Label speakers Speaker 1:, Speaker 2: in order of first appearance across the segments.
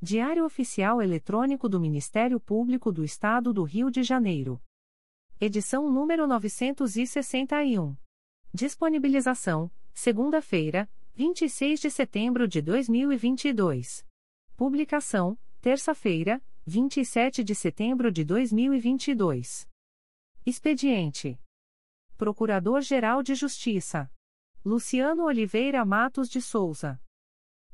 Speaker 1: Diário Oficial Eletrônico do Ministério Público do Estado do Rio de Janeiro. Edição número 961. Disponibilização: segunda-feira, 26 de setembro de 2022. Publicação: terça-feira, 27 de setembro de 2022. Expediente: Procurador-Geral de Justiça Luciano Oliveira Matos de Souza.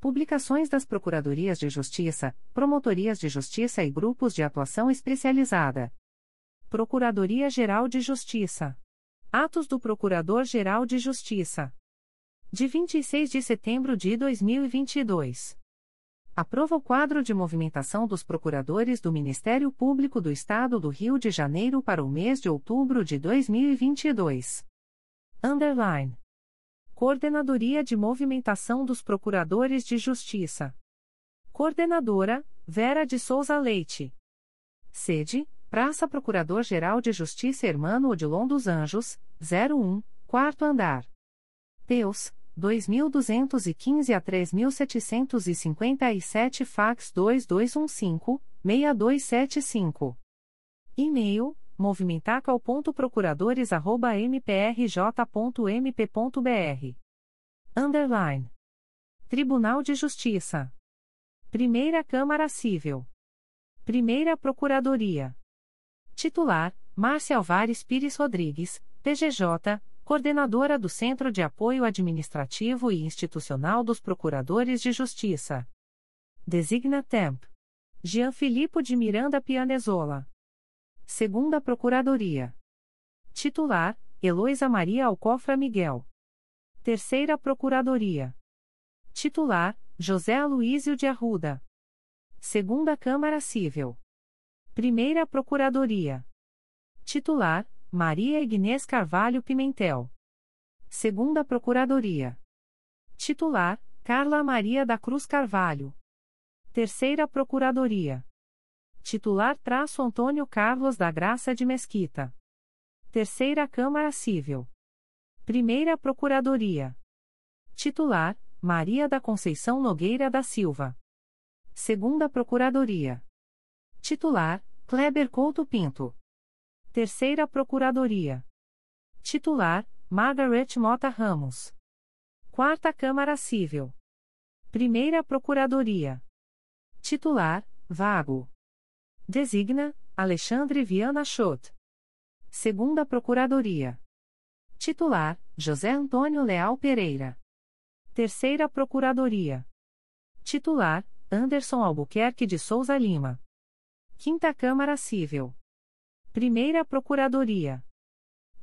Speaker 1: Publicações das Procuradorias de Justiça, Promotorias de Justiça e Grupos de Atuação Especializada. Procuradoria-Geral de Justiça. Atos do Procurador-Geral de Justiça. De 26 de setembro de 2022. Aprova o quadro de movimentação dos procuradores do Ministério Público do Estado do Rio de Janeiro para o mês de outubro de 2022. Underline. Coordenadoria de Movimentação dos Procuradores de Justiça. Coordenadora, Vera de Souza Leite. Sede, Praça Procurador-Geral de Justiça Hermano Odilon dos Anjos, 01, quarto andar. Teus, 2215 a 3757 fax 2215-6275. E-mail, movimentacal.procuradores.mprj.mp.br. Underline. Tribunal de Justiça. Primeira Câmara Civil. Primeira Procuradoria. Titular: Márcia Alvares Pires Rodrigues, PGJ, Coordenadora do Centro de Apoio Administrativo e Institucional dos Procuradores de Justiça. Designa Temp. Jean Filippo de Miranda Pianezola. Segunda Procuradoria. Titular: Heloísa Maria Alcofra Miguel. Terceira Procuradoria. Titular: José Aloísio de Arruda. Segunda Câmara Civil. Primeira Procuradoria. Titular: Maria Ignês Carvalho Pimentel. Segunda Procuradoria. Titular: Carla Maria da Cruz Carvalho. Terceira Procuradoria. Titular traço Antônio Carlos da Graça de Mesquita. Terceira Câmara Civil. Primeira Procuradoria. Titular, Maria da Conceição Nogueira da Silva. Segunda Procuradoria. Titular, Kleber Couto Pinto. Terceira Procuradoria. Titular, Margaret Mota Ramos. Quarta Câmara Civil. Primeira Procuradoria. Titular, Vago. Designa Alexandre Viana Schott. Segunda Procuradoria. Titular: José Antônio Leal Pereira. Terceira Procuradoria. Titular: Anderson Albuquerque de Souza Lima. Quinta Câmara Civil. Primeira Procuradoria.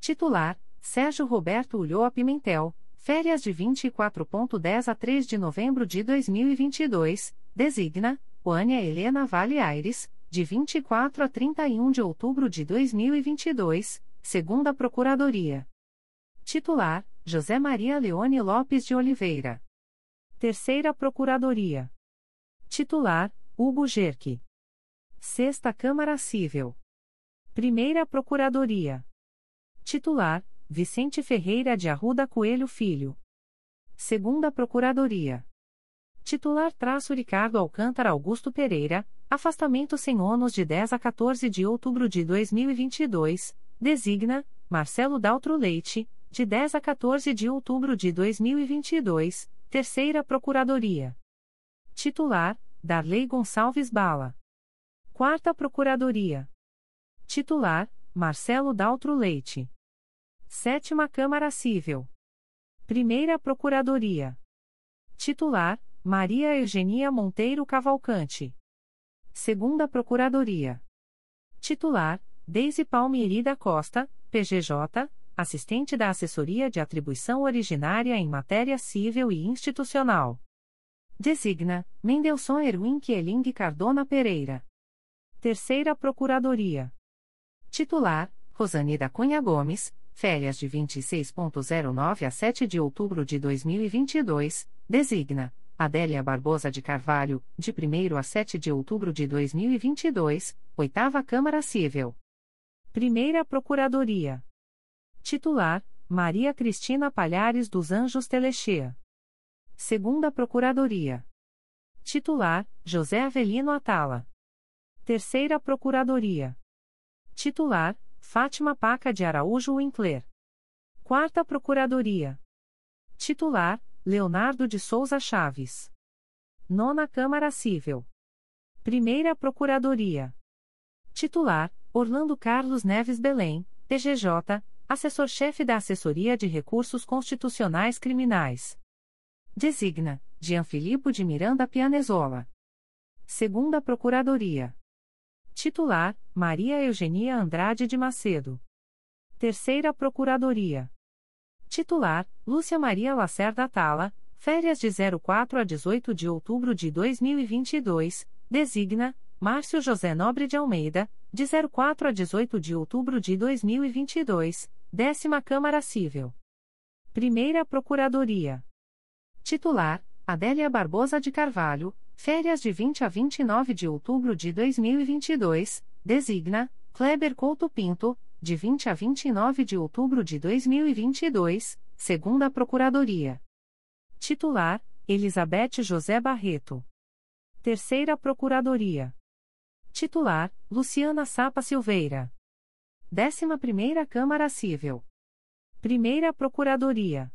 Speaker 1: Titular: Sérgio Roberto Ulloa Pimentel, férias de 24.10 a 3 de novembro de 2022, designa, Wânia Helena Vale Aires, de 24 a 31 de outubro de 2022, segunda Procuradoria. Titular: José Maria Leone Lopes de Oliveira. Terceira Procuradoria. Titular: Hugo Gerque. Sexta Câmara Civil. Primeira Procuradoria. Titular: Vicente Ferreira de Arruda Coelho Filho. Segunda Procuradoria. Titular traço Ricardo Alcântara Augusto Pereira, afastamento sem ônus de 10 a 14 de outubro de 2022, designa, Marcelo Daltro Leite, de 10 a 14 de outubro de 2022, Terceira Procuradoria. Titular: Darley Gonçalves Bala. Quarta Procuradoria. Titular: Marcelo Daltro Leite. Sétima Câmara Civil. Primeira Procuradoria. Titular: Maria Eugenia Monteiro Cavalcante. Segunda Procuradoria. Titular: Deise Palmieri da Costa, PGJ, assistente da Assessoria de Atribuição Originária em Matéria Civil e Institucional. Designa, Mendelson Erwin Kieling Cardona Pereira. Terceira Procuradoria. Titular, Rosane da Cunha Gomes, férias de 26.09 a 7 de outubro de 2022, designa, Adélia Barbosa de Carvalho, de 1 a 7 de outubro de 2022, Oitava Câmara Civil. Primeira Procuradoria. Titular: Maria Cristina Palhares dos Anjos Telechea. Segunda Procuradoria. Titular: José Avelino Atala. Terceira Procuradoria. Titular: Fátima Paca de Araújo Winkler. Quarta Procuradoria. Titular: Leonardo de Souza Chaves. Nona Câmara Civil. Primeira Procuradoria. Titular: Orlando Carlos Neves Belém, PGJ, Assessor-chefe da Assessoria de Recursos Constitucionais Criminais. Designa, Gianfilipo de Miranda Pianezola. Segunda Procuradoria. Titular, Maria Eugenia Andrade de Macedo. Terceira Procuradoria. Titular, Lúcia Maria Lacerda Tala, férias de 04 a 18 de outubro de 2022, designa, Márcio José Nobre de Almeida, de 04 a 18 de outubro de 2022, Décima Câmara Civil. Primeira Procuradoria. Titular: Adélia Barbosa de Carvalho, férias de 20 a 29 de outubro de 2022, designa Kleber Couto Pinto, de 20 a 29 de outubro de 2022, segunda Procuradoria. Titular: Elizabeth José Barreto. Terceira Procuradoria. Titular: Luciana Sapa Silveira. 11ª Câmara Civil. Primeira Procuradoria.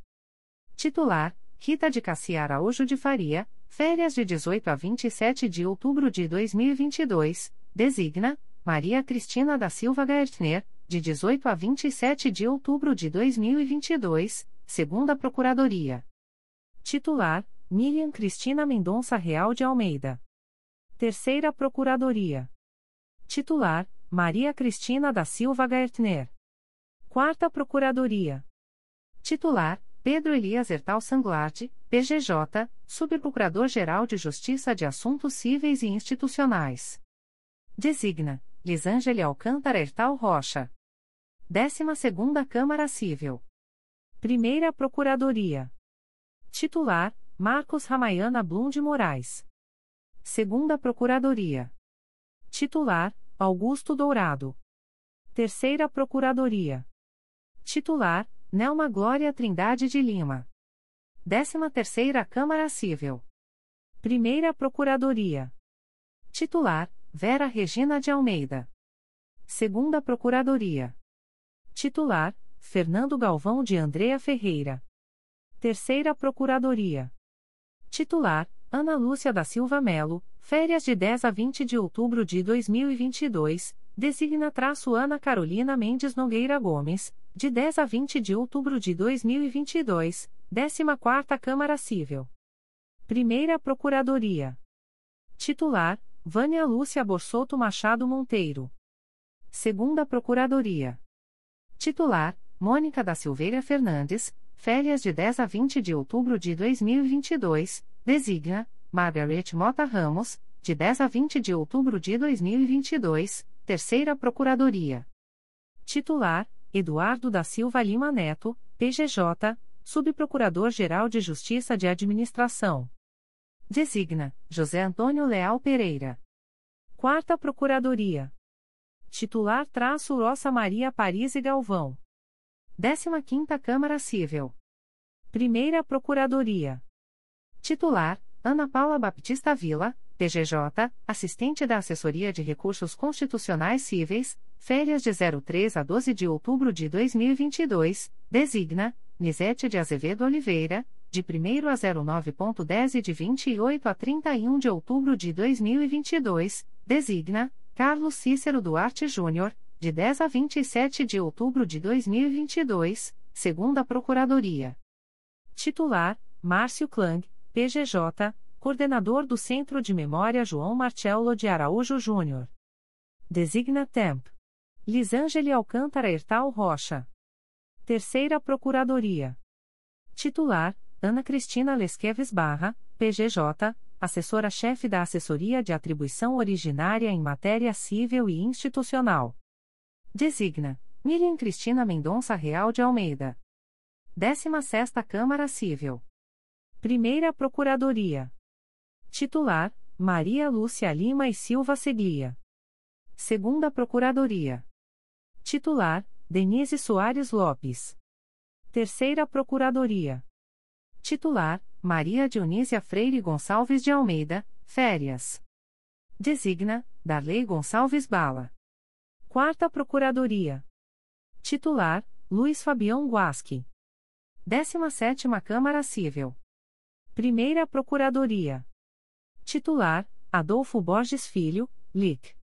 Speaker 1: Titular: Rita de Cassia Araújo de Faria, férias de 18 a 27 de outubro de 2022, designa, Maria Cristina da Silva Gaertner, de 18 a 27 de outubro de 2022, segunda Procuradoria. Titular: Miriam Cristina Mendonça Real de Almeida. Terceira Procuradoria. Titular: Maria Cristina da Silva Gaertner. Quarta Procuradoria. Titular: Pedro Elias Ertal Sanglarte, PGJ, Subprocurador-Geral de Justiça de Assuntos Cíveis e Institucionais. Designa: Lisângela Alcântara Ertal Rocha. 12 Câmara Civil. Primeira Procuradoria. Titular: Marcos Ramayana Blum de Moraes. Segunda Procuradoria. Titular: Augusto Dourado. Terceira Procuradoria. Titular: Nelma Glória Trindade de Lima. 13 Terceira Câmara Civil. Primeira Procuradoria. Titular: Vera Regina de Almeida. Segunda Procuradoria. Titular: Fernando Galvão de Andrea Ferreira. Terceira Procuradoria. Titular: Ana Lúcia da Silva Melo, Férias de 10 a 20 de outubro de 2022, designa traço Ana Carolina Mendes Nogueira Gomes, de 10 a 20 de outubro de 2022, 14ª Câmara Civil. Primeira Procuradoria. Titular: Vânia Lúcia Borsoto Machado Monteiro. Segunda Procuradoria. Titular: Mônica da Silveira Fernandes, férias de 10 a 20 de outubro de 2022, designa Margaret Mota Ramos, de 10 a 20 de outubro de 2022, Terceira Procuradoria. Titular: Eduardo da Silva Lima Neto, PGJ, Subprocurador-Geral de Justiça de Administração. Designa José Antônio Leal Pereira. Quarta Procuradoria. Titular traço Roça Maria Paris e Galvão. 15ª Câmara Civil. Primeira Procuradoria. Titular Ana Paula Baptista Vila, PGJ, assistente da Assessoria de Recursos Constitucionais Cíveis, férias de 03 a 12 de outubro de 2022, designa Nisete de Azevedo Oliveira, de 1 a 09.10 e de 28 a 31 de outubro de 2022, designa Carlos Cícero Duarte Júnior, de 10 a 27 de outubro de 2022, segunda Procuradoria. Titular: Márcio Klang, PGJ, coordenador do Centro de Memória João Marcelo de Araújo Júnior. Designa Temp. Lisângeli Alcântara Hertal Rocha. Terceira Procuradoria. Titular: Ana Cristina Lesqueves Barra, PGJ, assessora-chefe da Assessoria de Atribuição Originária em Matéria Civil e Institucional. Designa Miriam Cristina Mendonça Real de Almeida. 16ª Câmara Civil. Primeira Procuradoria. Titular: Maria Lúcia Lima e Silva Seglia. Segunda Procuradoria. Titular: Denise Soares Lopes. Terceira Procuradoria. Titular: Maria Dionísia Freire Gonçalves de Almeida, férias. Designa: Darley Gonçalves Bala. Quarta Procuradoria. Titular: Luiz Fabião Guasque. 17 Câmara Civil. Primeira Procuradoria. Titular: Adolfo Borges Filho, LIC.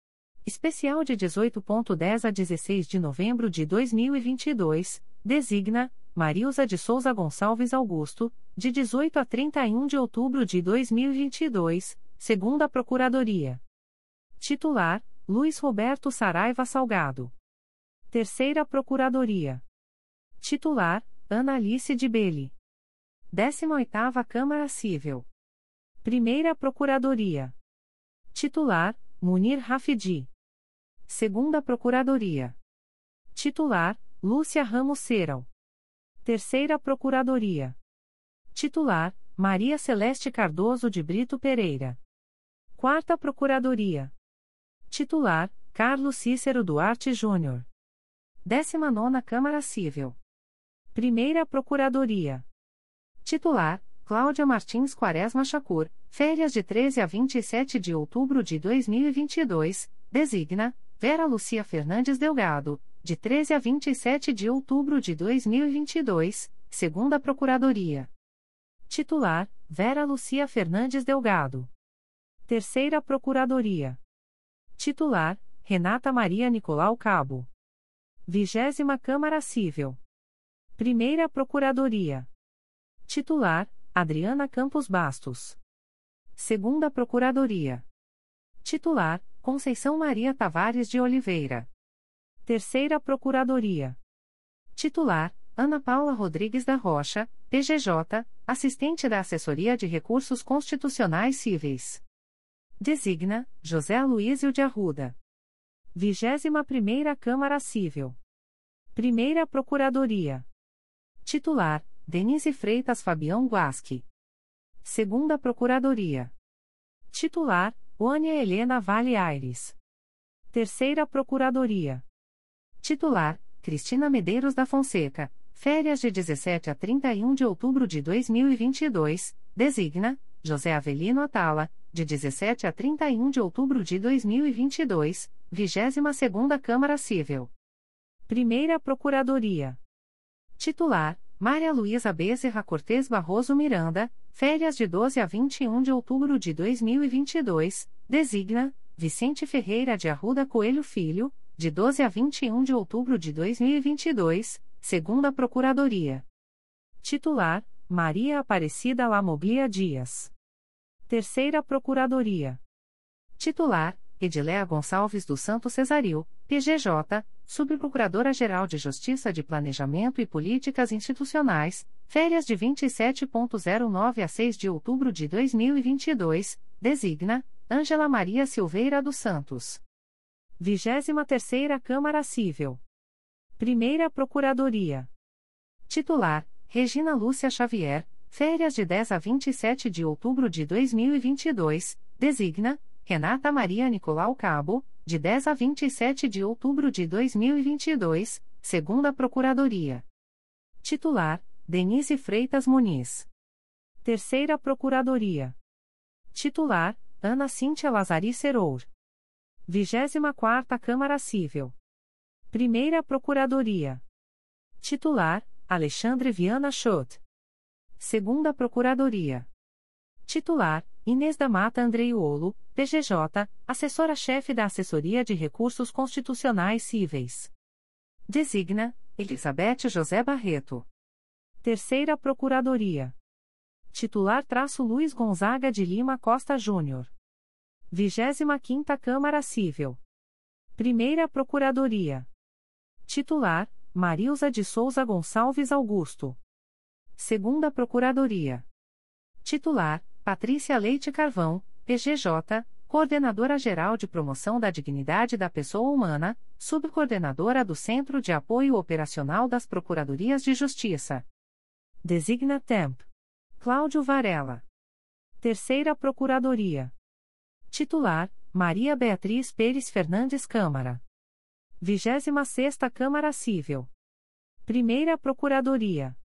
Speaker 1: Especial de 18.10 a 16 de novembro de 2022, designa Marilza de Souza Gonçalves Augusto, de 18 a 31 de outubro de 2022, segunda Procuradoria. Titular: Luiz Roberto Saraiva Salgado. Terceira Procuradoria. Titular: Ana Alice de Belli. 18ª Câmara Civil. Primeira Procuradoria. Titular: Munir Rafidi. Segunda Procuradoria. Titular: Lúcia Ramos Seral. Terceira Procuradoria. Titular: Maria Celeste Cardoso de Brito Pereira. Quarta Procuradoria. Titular: Carlos Cícero Duarte Júnior. 19 Câmara Civil. Primeira Procuradoria. Titular: Cláudia Martins Quaresma Chacur, férias de 13 a 27 de outubro de 2022, designa Vera Lucia Fernandes Delgado, de 13 a 27 de outubro de 2022, segunda Procuradoria. Titular: Vera Lucia Fernandes Delgado. Terceira Procuradoria. Titular: Renata Maria Nicolau Cabo. Vigésima Câmara Civil. Primeira Procuradoria. Titular: Adriana Campos Bastos. Segunda Procuradoria. Titular: Conceição Maria Tavares de Oliveira. Terceira Procuradoria. Titular: Ana Paula Rodrigues da Rocha, PGJ, assistente da Assessoria de Recursos Constitucionais Cíveis. Designa: José Luísio de Arruda. 21ª Câmara Civil. Primeira Procuradoria. Titular: Denise Freitas Fabião Guasque. Segunda Procuradoria. Titular: Ônia Helena Vale Aires. Terceira Procuradoria. Titular: Cristina Medeiros da Fonseca. Férias de 17 a 31 de outubro de 2022. Designa: José Avelino Atala, de 17 a 31 de outubro de 2022. 22ª Câmara Civil. Primeira Procuradoria. Titular: Maria Luísa Bezerra Cortes Barroso Miranda. Férias de 12 a 21 de outubro de 2022. Designa: Vicente Ferreira de Arruda Coelho Filho, de 12 a 21 de outubro de 2022, segunda Procuradoria. Titular: Maria Aparecida Lamoglia Dias. Terceira Procuradoria. Titular: Ediléa Gonçalves do Santo Cesaril, PGJ, Subprocuradora-Geral de Justiça de Planejamento e Políticas Institucionais, férias de 27.09 a 6 de outubro de 2022, designa Ângela Maria Silveira dos Santos. 23ª Câmara Civil. Primeira Procuradoria. Titular: Regina Lúcia Xavier, férias de 10 a 27 de outubro de 2022, designa Renata Maria Nicolau Cabo, de 10 a 27 de outubro de 2022, segunda Procuradoria. Titular: Denise Freitas Muniz. Terceira Procuradoria. Titular: Ana Cíntia Lazari Serour. 24ª Câmara Civil. Primeira Procuradoria. Titular: Alexandre Viana Schott. Segunda Procuradoria. Titular: Inês da Mata Andreiolo, PGJ, assessora-chefe da Assessoria de Recursos Constitucionais Cíveis. Designa Elizabeth José Barreto. Terceira Procuradoria. Titular traço Luiz Gonzaga de Lima Costa Júnior. 25ª Câmara Civil. Primeira Procuradoria. Titular Marilza de Souza Gonçalves Augusto. Segunda Procuradoria. Titular Patrícia Leite Carvão, PGJ, Coordenadora-Geral de Promoção da Dignidade da Pessoa Humana, Subcoordenadora do Centro de Apoio Operacional das Procuradorias de Justiça. Designa Temp. Cláudio Varela. Terceira Procuradoria. Titular: Maria Beatriz Pérez Fernandes Câmara. 26 Câmara Civil. Primeira Procuradoria.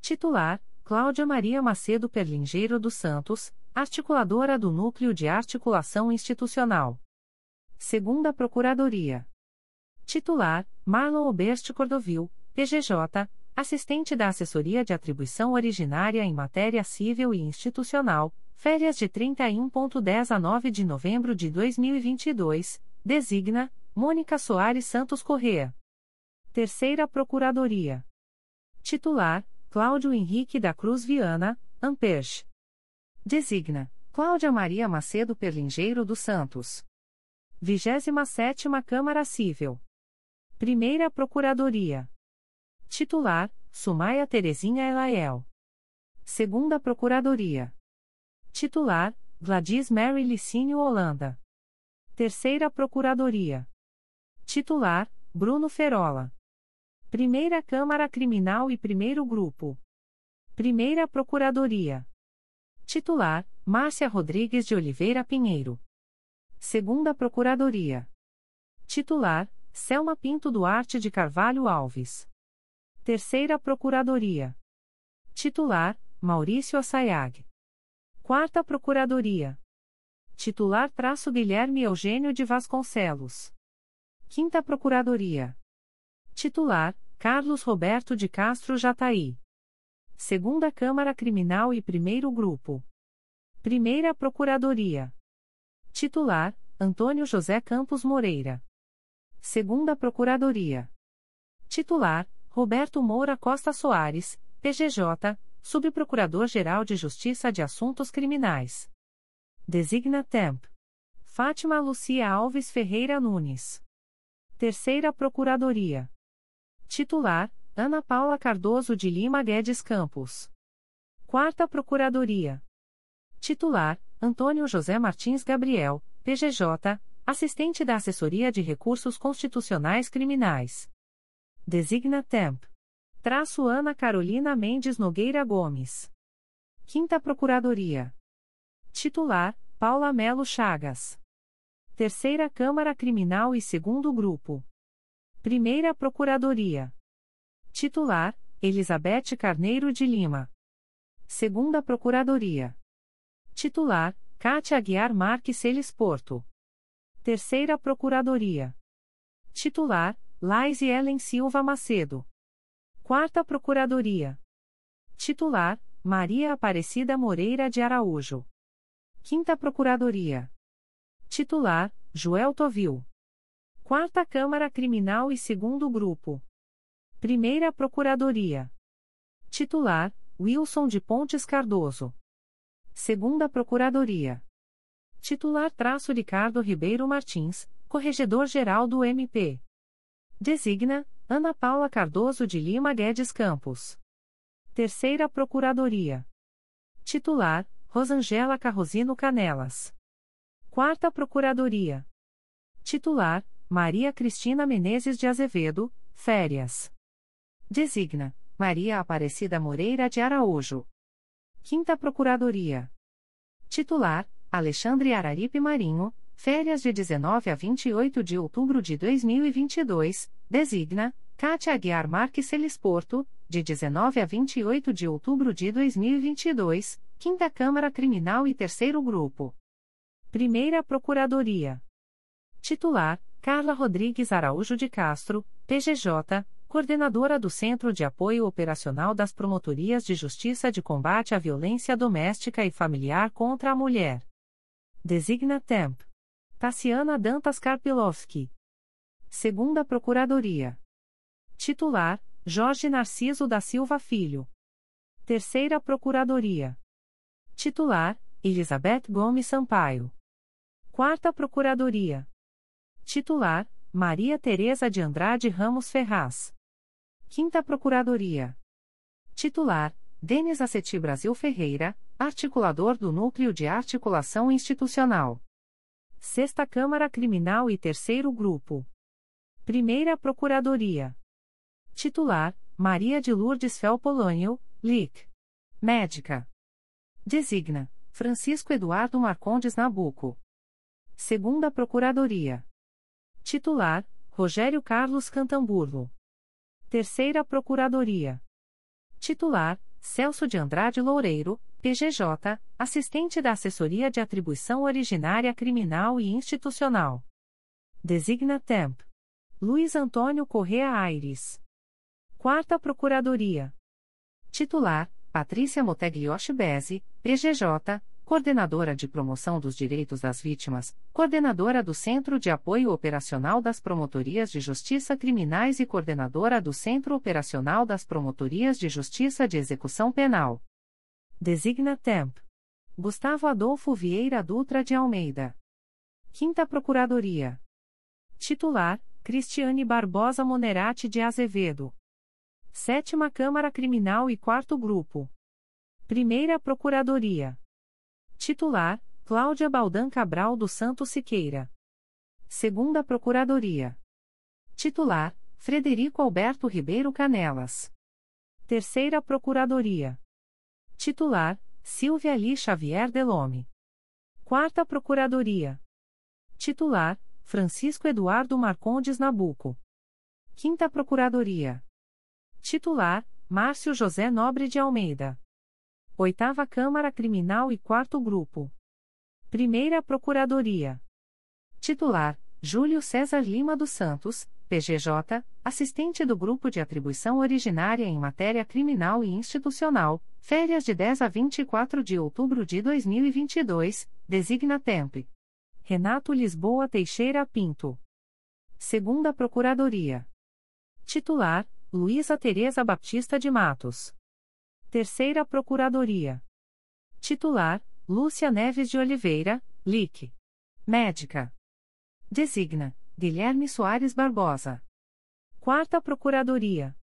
Speaker 1: Titular: Cláudia Maria Macedo Perlingeiro dos Santos, articuladora do Núcleo de Articulação Institucional. Segunda Procuradoria. Titular: Marlon Oberst Cordovil, PGJ, assistente da Assessoria de Atribuição Originária em Matéria Civil e Institucional, férias de 31.10 a 9 de novembro de 2022, designa Mônica Soares Santos Correa. Terceira Procuradoria. Titular: Cláudio Henrique da Cruz Viana, Amperch. Designa Cláudia Maria Macedo Perlingeiro dos Santos. 27 Câmara Civil. Primeira Procuradoria. Titular: Sumaia Terezinha Elaiel. Segunda Procuradoria. Titular: Gladys Mary Licínio Holanda. Terceira Procuradoria. Titular: Bruno Ferola. Primeira Câmara Criminal e Primeiro Grupo. Primeira Procuradoria. Titular: Márcia Rodrigues de Oliveira Pinheiro. Segunda Procuradoria. Titular: Selma Pinto Duarte de Carvalho Alves. Terceira Procuradoria. Titular: Maurício Assayag. Quarta Procuradoria. Titular: Traço Guilherme Eugênio de Vasconcelos. Quinta Procuradoria. Titular: Carlos Roberto de Castro Jataí. Segunda Câmara Criminal e Primeiro Grupo. Primeira Procuradoria. Titular: Antônio José Campos Moreira. Segunda Procuradoria. Titular: Roberto Moura Costa Soares, PGJ, Subprocurador-Geral de Justiça de Assuntos Criminais. Designa Temp. Fátima Lucia Alves Ferreira Nunes. Terceira Procuradoria. Titular: Ana Paula Cardoso de Lima Guedes Campos. Quarta Procuradoria. Titular: Antônio José Martins Gabriel, PGJ, assistente da Assessoria de Recursos Constitucionais Criminais. Designa Temp. Traço Ana Carolina Mendes Nogueira Gomes. Quinta Procuradoria. Titular: Paula Melo Chagas. Terceira Câmara Criminal e Segundo Grupo. Primeira Procuradoria. Titular: Elizabeth Carneiro de Lima. Segunda Procuradoria. Titular: Cátia Aguiar Marques Celes Porto. Terceira Procuradoria. Titular: Laise Ellen Silva Macedo. Quarta Procuradoria. Titular: Maria Aparecida Moreira de Araújo. Quinta Procuradoria. Titular: Joel Tovil. Quarta Câmara Criminal e Segundo Grupo. Primeira Procuradoria. Titular: Wilson de Pontes Cardoso. Segunda Procuradoria. Titular: Traço Ricardo Ribeiro Martins, Corregedor-Geral do MP. Designa Ana Paula Cardoso de Lima Guedes Campos. Terceira Procuradoria. Titular Rosangela Carrosino Canelas. Quarta Procuradoria. Titular Maria Cristina Menezes de Azevedo, Férias. Designa Maria Aparecida Moreira de Araújo. Quinta Procuradoria. Titular Alexandre Araripe Marinho, Férias de 19 a 28 de outubro de 2022, designa Cátia Aguiar Marques Celisporto, de 19 a 28 de outubro de 2022, Quinta Câmara Criminal e Terceiro Grupo. Primeira Procuradoria. Titular: Carla Rodrigues Araújo de Castro, PGJ, Coordenadora do Centro de Apoio Operacional das Promotorias de Justiça de Combate à Violência Doméstica e Familiar contra a Mulher. Designa Temp. Tassiana Dantas Karpilovski. Segunda Procuradoria. Titular: Jorge Narciso da Silva Filho. Terceira Procuradoria. Titular: Elizabeth Gomes Sampaio. Quarta Procuradoria. Titular: Maria Tereza de Andrade Ramos Ferraz. Quinta Procuradoria. Titular: Denis Aceti Brasil Ferreira, articulador do Núcleo de Articulação Institucional. Sexta Câmara Criminal e Terceiro Grupo. Primeira Procuradoria. Titular: Maria de Lourdes Felpolânio, LIC. Médica. Designa: Francisco Eduardo Marcondes Nabuco. Segunda Procuradoria. Titular: Rogério Carlos Cantamburlo. Terceira Procuradoria. Titular: Celso de Andrade Loureiro, PGJ, assistente da Assessoria de Atribuição Originária Criminal e Institucional. Designa Temp. Luiz Antônio Correa Aires. Quarta Procuradoria. Titular: Patrícia Moteglioshi Bese, PGJ, Coordenadora de Promoção dos Direitos das Vítimas, Coordenadora do Centro de Apoio Operacional das Promotorias de Justiça Criminais e Coordenadora do Centro Operacional das Promotorias de Justiça de Execução Penal. Designa Temp. Gustavo Adolfo Vieira Dutra de Almeida. Quinta Procuradoria. Titular: Cristiane Barbosa Monerati de Azevedo. Sétima Câmara Criminal e Quarto Grupo. Primeira Procuradoria. Titular: Cláudia Baldan Cabral do Santo Siqueira. Segunda Procuradoria. Titular: Frederico Alberto Ribeiro Canelas. Terceira Procuradoria. Titular: Silvia Lee Xavier Delome. Quarta Procuradoria. Titular: Francisco Eduardo Marcondes Nabuco. Quinta Procuradoria. Titular: Márcio José Nobre de Almeida. Oitava Câmara Criminal e Quarto Grupo. Primeira Procuradoria. Titular: Júlio César Lima dos Santos, PGJ, assistente do Grupo de Atribuição Originária em Matéria Criminal e Institucional, férias de 10 a 24 de outubro de 2022, designa Temp. Renato Lisboa Teixeira Pinto. Segunda Procuradoria. Titular: Luísa Tereza Baptista de Matos. Terceira Procuradoria. Titular: Lúcia Neves de Oliveira, LIC. Médica. Designa: Guilherme Soares Barbosa. Quarta Procuradoria.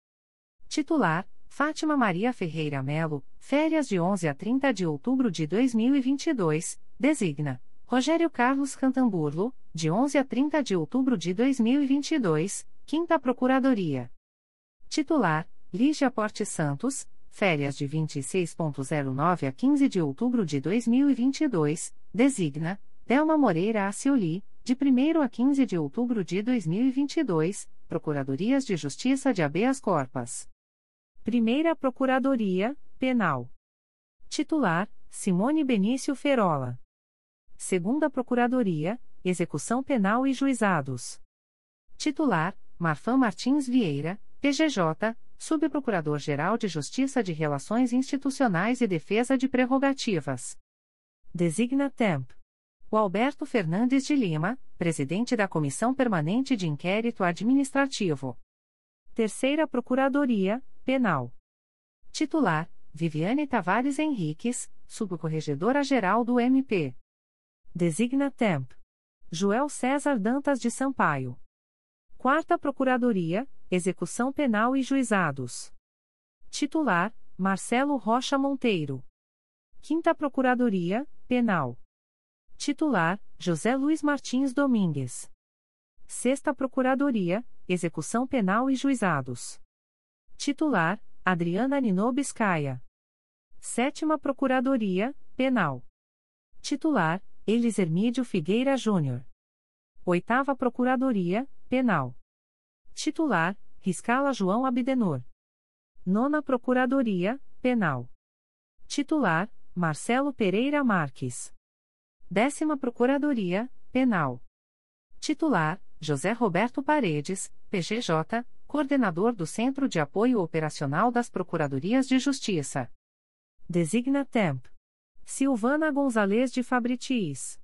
Speaker 1: Titular: Fátima Maria Ferreira Melo, férias de 11 a 30 de outubro de 2022, designa: Rogério Carlos Cantamburlo, de 11 a 30 de outubro de 2022, Quinta Procuradoria. Titular: Lígia Porte Santos, férias de 26.09 a 15 de outubro de 2022, designa Delma Moreira Acioli, de 1 a 15 de outubro de 2022, Procuradorias de Justiça de Habeas Corpas. Primeira Procuradoria, Penal. Titular: Simone Benício Ferola. Segunda Procuradoria, Execução Penal e Juizados. Titular: Marfan Martins Vieira, PGJ, Subprocurador-Geral de Justiça de Relações Institucionais e Defesa de Prerrogativas. Designa Temp. O Alberto Fernandes de Lima, presidente da Comissão Permanente de Inquérito Administrativo. Terceira Procuradoria, Penal. Titular: Viviane Tavares Henriques, Subcorregedora-Geral do MP. Designa Temp. Joel César Dantas de Sampaio. Quarta Procuradoria, Execução Penal e Juizados. Titular, Marcelo Rocha Monteiro. Quinta Procuradoria, Penal. Titular, José Luiz Martins Domingues. Sexta Procuradoria, Execução Penal e Juizados. Titular, Adriana Nino Biscaia. Sétima Procuradoria, Penal. Titular, Elis Hermídio Figueira Júnior. Oitava Procuradoria, Penal. Titular, Riscala João Abdenor. Nona Procuradoria, Penal. Titular, Marcelo Pereira Marques. Décima Procuradoria, Penal. Titular, José Roberto Paredes, PGJ, Coordenador do Centro de Apoio Operacional das Procuradorias de Justiça. Designa Temp. Silvana Gonzalez de Fabritis.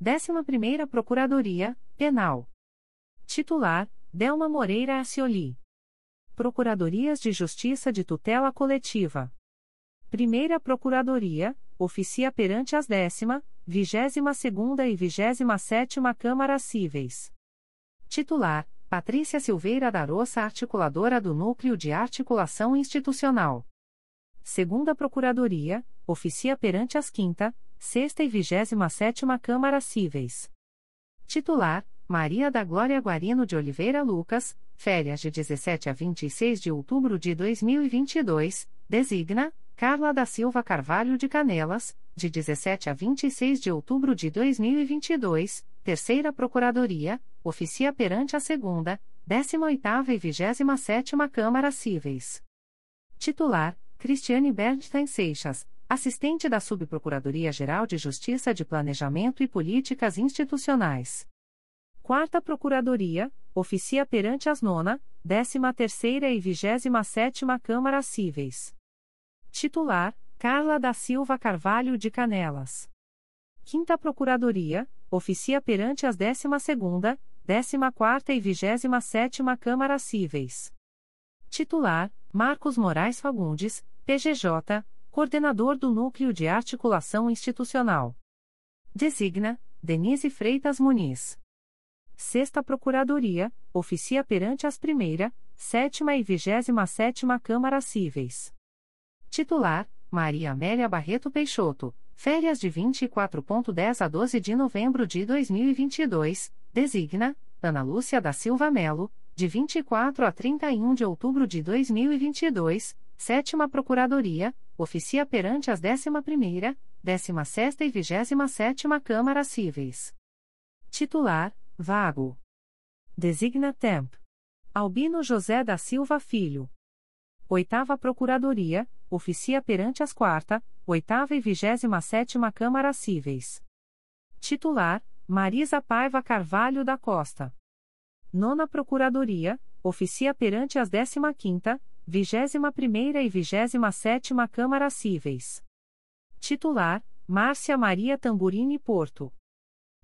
Speaker 1: Décima Primeira Procuradoria, Penal. Titular, Delma Moreira Acioli. Procuradorias de Justiça de Tutela Coletiva. Primeira Procuradoria, oficia perante as décima, vigésima segunda e vigésima sétima Câmaras Cíveis. Titular, Patrícia Silveira da Roça Articuladora do Núcleo de Articulação Institucional. Segunda Procuradoria, oficia perante as quinta, sexta e vigésima sétima Câmaras Cíveis. Titular, Maria da Glória Guarino de Oliveira Lucas, férias de 17 a 26 de outubro de 2022, designa, Carla da Silva Carvalho de Canelas, de 17 a 26 de outubro de 2022, Terceira Procuradoria, oficia perante a Segunda, 18ª e 27ª Câmara Cíveis. Titular, Cristiane Bernstein Seixas, assistente da Subprocuradoria-Geral de Justiça de Planejamento e Políticas Institucionais. Quarta Procuradoria, oficia perante as nona, 13ª e 27ª Câmara Cíveis. Titular, Carla da Silva Carvalho de Canelas. Quinta Procuradoria, oficia perante as 12ª, 14ª e 27ª Câmara Cíveis. Titular, Marcos Moraes Fagundes, PGJ, Coordenador do Núcleo de Articulação Institucional. Designa, Denise Freitas Muniz. Sexta Procuradoria, oficia perante as primeira, sétima e vigésima sétima Câmara Cíveis. Titular, Maria Amélia Barreto Peixoto, férias de 24.10 a 12 de novembro de 2022, designa, Ana Lúcia da Silva Melo, de 24 a 31 de outubro de 2022, sétima Procuradoria, oficia perante as 11ª, 16ª e 27ª Câmara Cíveis. Titular, Vago. Designa Temp. Albino José da Silva Filho. Oitava Procuradoria, oficia perante as quarta, oitava e vigésima sétima Câmara Cíveis. Titular, Marisa Paiva Carvalho da Costa. Nona Procuradoria, oficia perante as décima quinta, vigésima primeira e vigésima sétima Câmara Cíveis. Titular, Márcia Maria Tamburini Porto.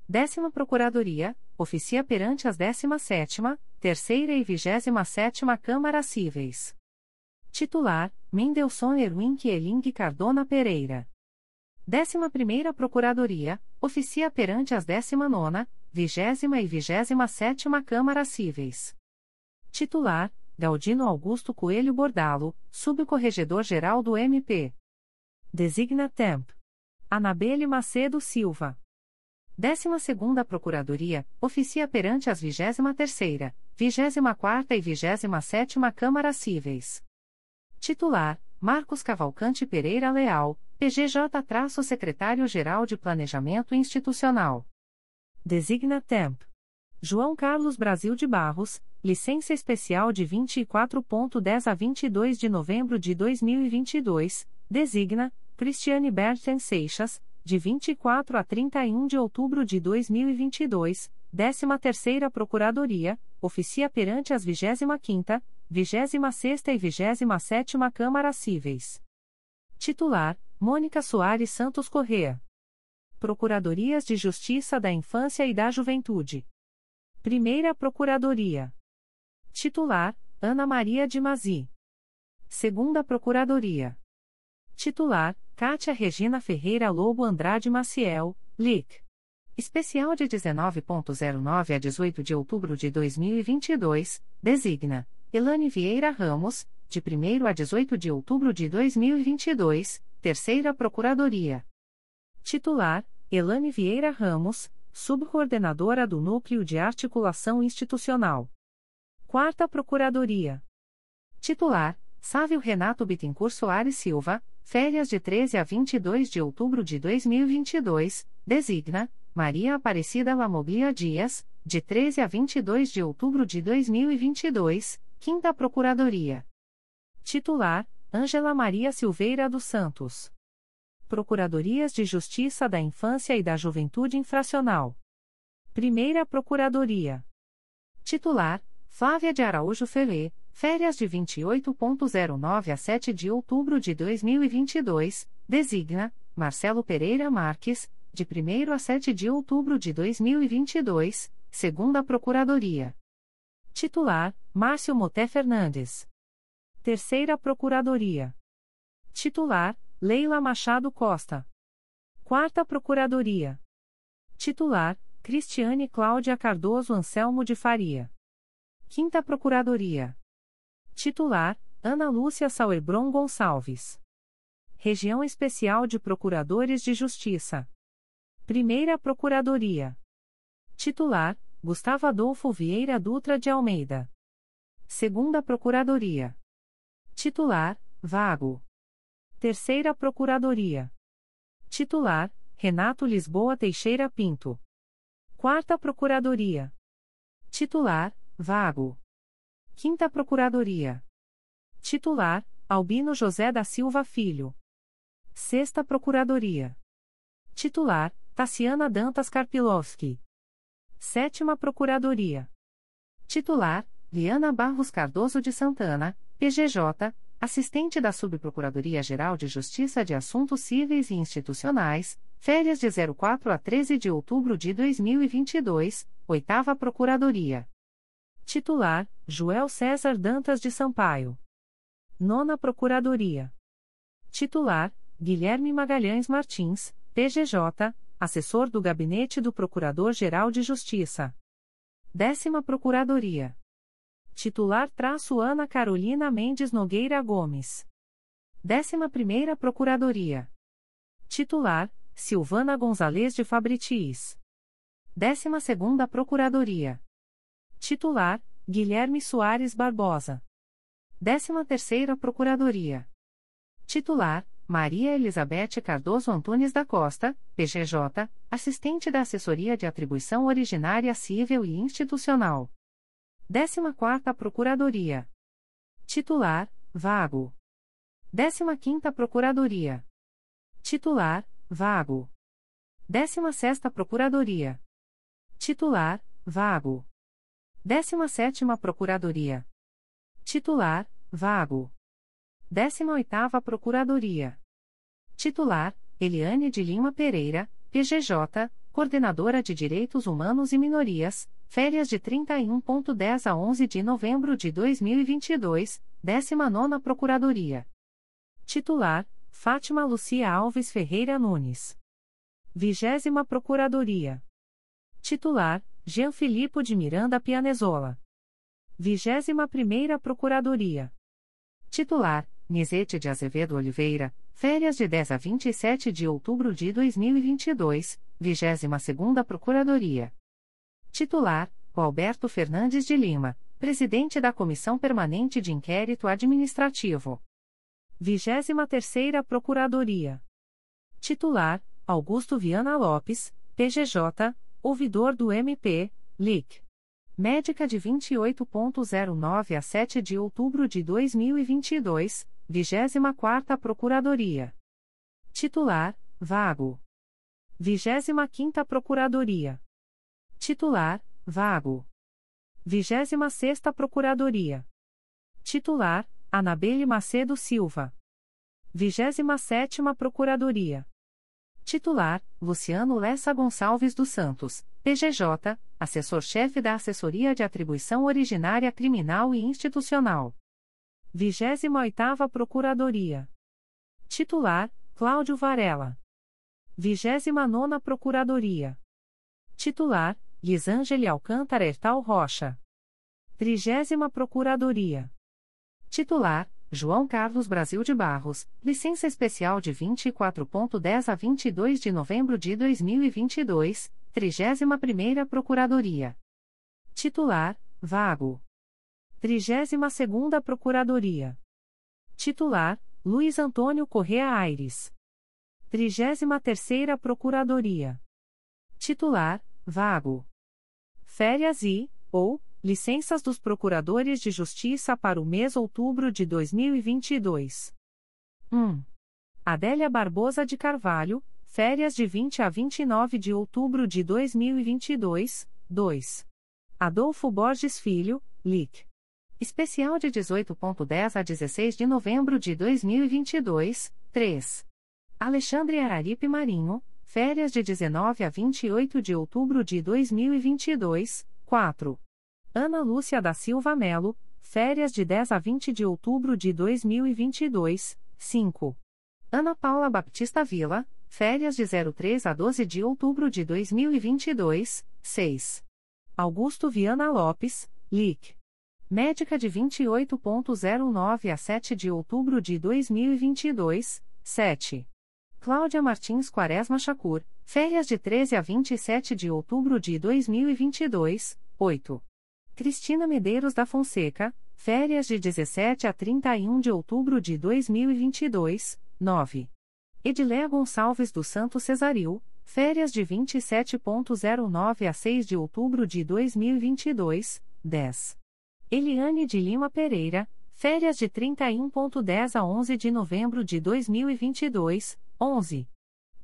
Speaker 1: Décima Procuradoria, oficia perante as 17 terceira e 27 Câmara Cíveis. Titular, Mendelson Erwin Kieling Cardona Pereira. 11 Procuradoria, oficia perante as 19 20 e 27 Câmara Cíveis. Titular, Galdino Augusto Coelho Bordalo, Subcorregedor-Geral do MP. Designa Temp. Anabelle Macedo Silva. 12ª Procuradoria, oficia perante as 23ª, 24ª e 27ª Câmaras Cíveis. Titular, Marcos Cavalcante Pereira Leal, PGJ-Secretário-Geral de Planejamento Institucional. Designa Temp. João Carlos Brasil de Barros, licença especial de 24.10 a 22 de novembro de 2022, designa, Cristiane Berten Seixas, de 24 a 31 de outubro de 2022, 13ª Procuradoria, oficia perante as 25ª, 26ª e 27ª Câmaras Cíveis. Titular: Mônica Soares Santos Correa. Procuradorias de Justiça da Infância e da Juventude. Primeira Procuradoria. Titular: Ana Maria de Mazi. Segunda Procuradoria. Titular: Cátia Regina Ferreira Lobo Andrade Maciel, LIC. Especial de 19.09 a 18 de outubro de 2022, designa Elane Vieira Ramos, de 1 a 18 de outubro de 2022, Terceira Procuradoria. Titular: Elane Vieira Ramos, Subcoordenadora do Núcleo de Articulação Institucional. Quarta Procuradoria. Titular: Sávio Renato Bittencourt Soares Silva, férias de 13 a 22 de outubro de 2022, designa Maria Aparecida Lamoglia Dias, de 13 a 22 de outubro de 2022, Quinta Procuradoria. Titular: Ângela Maria Silveira dos Santos. Procuradorias de Justiça da Infância e da Juventude Infracional. Primeira Procuradoria. Titular: Flávia de Araújo Ferrer, férias de 28.09 a 7 de outubro de 2022, designa Marcelo Pereira Marques, de 1 a 7 de outubro de 2022, segunda Procuradoria. Titular: Márcio Moté Fernandes. Terceira Procuradoria. Titular: Leila Machado Costa. Quarta Procuradoria. Titular: Cristiane Cláudia Cardoso Anselmo de Faria. Quinta Procuradoria. Titular: Ana Lúcia Sauerbron Gonçalves. Região Especial de Procuradores de Justiça. Primeira Procuradoria. Titular: Gustavo Adolfo Vieira Dutra de Almeida. Segunda Procuradoria. Titular: Vago. Terceira Procuradoria. Titular: Renato Lisboa Teixeira Pinto. Quarta Procuradoria. Titular: Vago. Quinta Procuradoria. Titular: Albino José da Silva Filho. Sexta Procuradoria. Titular: Tassiana Dantas Karpilovski. Sétima Procuradoria. Titular: Liana Barros Cardoso de Santana, PGJ, assistente da Subprocuradoria-Geral de Justiça de Assuntos Cíveis e Institucionais, férias de 04 a 13 de outubro de 2022, Oitava Procuradoria. Titular: Joel César Dantas de Sampaio. Nona Procuradoria. Titular: Guilherme Magalhães Martins, PGJ, assessor do Gabinete do Procurador-Geral de Justiça. Décima Procuradoria. Titular traço Ana Carolina Mendes Nogueira Gomes. Décima Primeira Procuradoria. Titular, Silvana Gonzalez de Fabritis. Décima Segunda Procuradoria. Titular, Guilherme Soares Barbosa. Décima Terceira Procuradoria. Titular, Maria Elizabeth Cardoso Antunes da Costa, PGJ, assistente da Assessoria de Atribuição Originária Civil e Institucional. 14ª Procuradoria. Titular, vago. 15ª Procuradoria. Titular, vago. 16ª Procuradoria. Titular, vago. 17ª Procuradoria. Titular, vago. 18ª Procuradoria. Titular: Eliane de Lima Pereira, PGJ, Coordenadora de Direitos Humanos e Minorias, férias de 31.10 a 11 de novembro de 2022, 19ª Procuradoria. Titular: Fátima Lucia Alves Ferreira Nunes. 20 Procuradoria. Titular: Jean Filipe de Miranda Pianezola. 21ª Procuradoria. Titular: Nizete de Azevedo Oliveira, férias de 10 a 27 de outubro de 2022, 22ª Procuradoria. Titular: Alberto Fernandes de Lima, presidente da Comissão Permanente de Inquérito Administrativo. 23ª Procuradoria. Titular: Augusto Viana Lopes, PGJ, ouvidor do MP, LIC. Médica de 28.09 a 7 de outubro de 2022, 24ª Procuradoria. Titular: Vago. 25ª Procuradoria. Titular: Vago. 26ª Procuradoria. Titular: Anabelle Macedo Silva. 27ª Procuradoria. Titular: Luciano Lessa Gonçalves dos Santos, PGJ, assessor-chefe da Assessoria de Atribuição Originária Criminal e Institucional. 28ª Procuradoria. Titular: Cláudio Varela. 29ª Procuradoria. Titular: Lisângele Alcântara Ertal Rocha. Trigésima Procuradoria. Titular: João Carlos Brasil de Barros, licença especial de 24.10 a 22 de novembro de 2022, 31ª Procuradoria. Titular: Vago. 32ª Procuradoria. Titular: Luiz Antônio Correa Aires. 33ª Procuradoria. Titular: Vago. Férias e, ou, licenças dos procuradores de justiça para o mês outubro de 2022. 1. Adélia Barbosa de Carvalho, férias de 20 a 29 de outubro de 2022. 2. Adolfo Borges Filho, LIC. Especial de 18.10 a 16 de novembro de 2022. 3. Alexandre Araripe Marinho, férias de 19 a 28 de outubro de 2022. 4. Ana Lúcia da Silva Melo, férias de 10 a 20 de outubro de 2022, 5. Ana Paula Baptista Vila, férias de 03 a 12 de outubro de 2022, 6. Augusto Viana Lopes, LIC. Médica de 28.09 a 7 de outubro de 2022, 7. Cláudia Martins Quaresma Chacur, férias de 13 a 27 de outubro de 2022, 8. Cristina Medeiros da Fonseca, férias de 17 a 31 de outubro de 2022, 9. Edileia Gonçalves do Santo Cesaril, férias de 27.09 a 6 de outubro de 2022, 10. Eliane de Lima Pereira, férias de 31.10 a 11 de novembro de 2022, 11.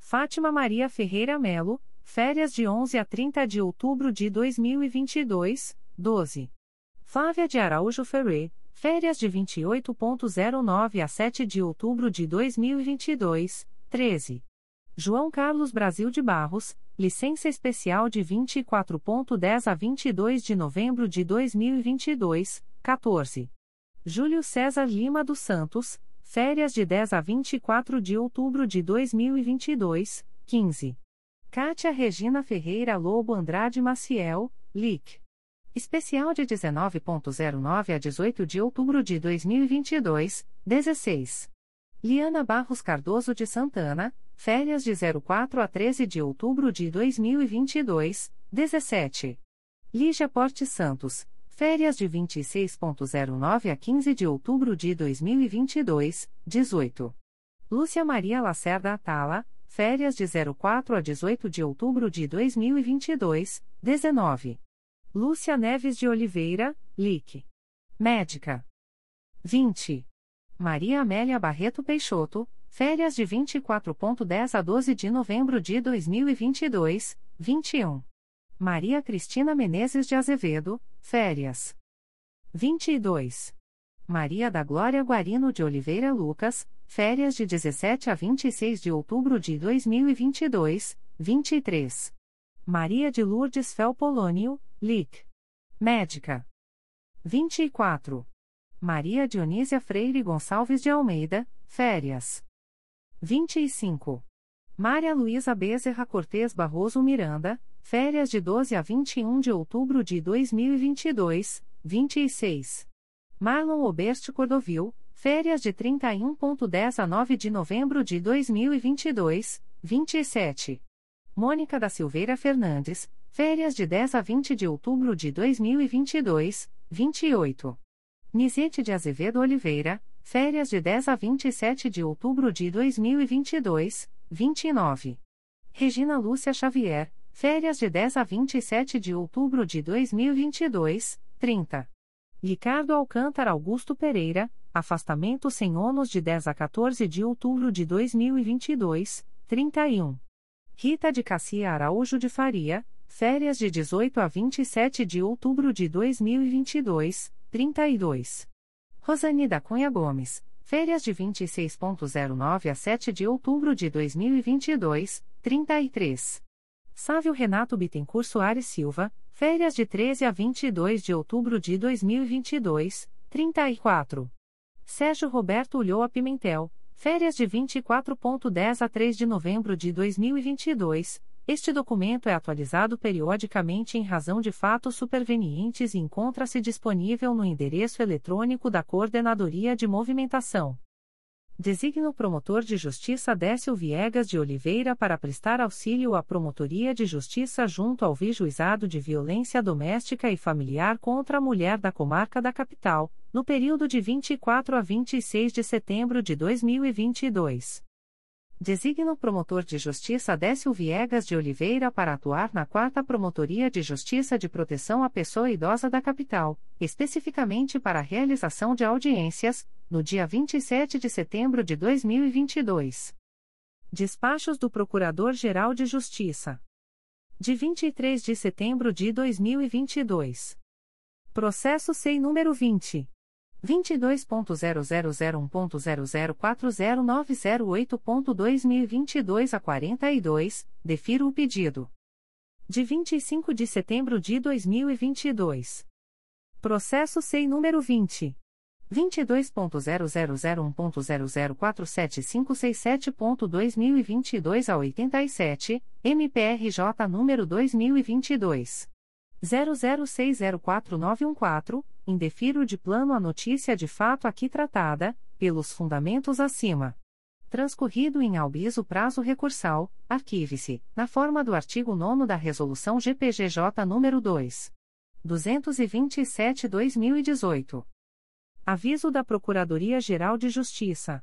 Speaker 1: Fátima Maria Ferreira Melo, férias de 11 a 30 de outubro de 2022, 12. Flávia de Araújo Ferrer, férias de 28.09 a 7 de outubro de 2022, 13. João Carlos Brasil de Barros, licença especial de 24.10 a 22 de novembro de 2022, 14. Júlio César Lima dos Santos, férias de 10 a 24 de outubro de 2022, 15. Kátia Regina Ferreira Lobo Andrade Maciel, LIC. Especial de 19.09 a 18 de outubro de 2022, 16. Liana Barros Cardoso de Santana, férias de 04 a 13 de outubro de 2022, 17. Lígia Porte Santos, férias de 26.09 a 15 de outubro de 2022, 18. Lúcia Maria Lacerda Atala, férias de 04 a 18 de outubro de 2022, 19. Lúcia Neves de Oliveira, LIC. Médica. 20. Maria Amélia Barreto Peixoto, férias de 24.10 a 12 de novembro de 2022, 21. Maria Cristina Menezes de Azevedo, férias. 22. Maria da Glória Guarino de Oliveira Lucas, férias de 17 a 26 de outubro de 2022, 23. Maria de Lourdes Felpolônio, Lic. Médica. 24. Maria Dionísia Freire Gonçalves de Almeida, férias. 25. Maria Luísa Bezerra Cortez Barroso Miranda, férias de 12 a 21 de outubro de 2022, 26. Marlon Oberste Cordovil, férias de 31.10 a 9 de novembro de 2022, 27. Mônica da Silveira Fernandes, férias de 10 a 20 de outubro de 2022, 28. Nisete de Azevedo Oliveira, férias de 10 a 27 de outubro de 2022, 29. Regina Lúcia Xavier, férias de 10 a 27 de outubro de 2022, 30. Ricardo Alcântara Augusto Pereira, afastamento sem ônus de 10 a 14 de outubro de 2022, 31. Rita de Cassia Araújo de Faria, férias de 18 a 27 de outubro de 2022, 32. Rosane da Cunha Gomes, férias de 26.09 a 7 de outubro de 2022, 33. Sávio Renato Bittencourt Soares Silva, férias de 13 a 22 de outubro de 2022, 34. Sérgio Roberto Ulloa Pimentel, Férias de 24.10 a 3 de novembro de 2022, Este documento é atualizado periodicamente em razão de fatos supervenientes e encontra-se disponível no endereço eletrônico da Coordenadoria de Movimentação. Designa o promotor de justiça Décio Viegas de Oliveira para prestar auxílio à Promotoria de Justiça junto ao Vijuizado de Violência Doméstica e Familiar contra a Mulher da Comarca da Capital, no período de 24 a 26 de setembro de 2022. Designa o promotor de justiça Décio Viegas de Oliveira para atuar na 4 Promotoria de Justiça de Proteção à Pessoa Idosa da Capital, especificamente para a realização de audiências, no dia 27 de setembro de 2022. Despachos do Procurador-Geral de Justiça. De 23 de setembro de 2022. Processo SEI número 20. 22.0001.0040908.2022 a 42, defiro o pedido. De 25 de setembro de 2022. Processo SEI número 20. 22.0001.0047567.2022 a 87, MPRJ número 2022. 00604914, indefiro de plano a notícia de fato aqui tratada, pelos fundamentos acima. Transcorrido em albis o prazo recursal, arquive-se, na forma do artigo 9 da Resolução GPGJ nº 2. 227-2018. Aviso da Procuradoria-Geral de Justiça.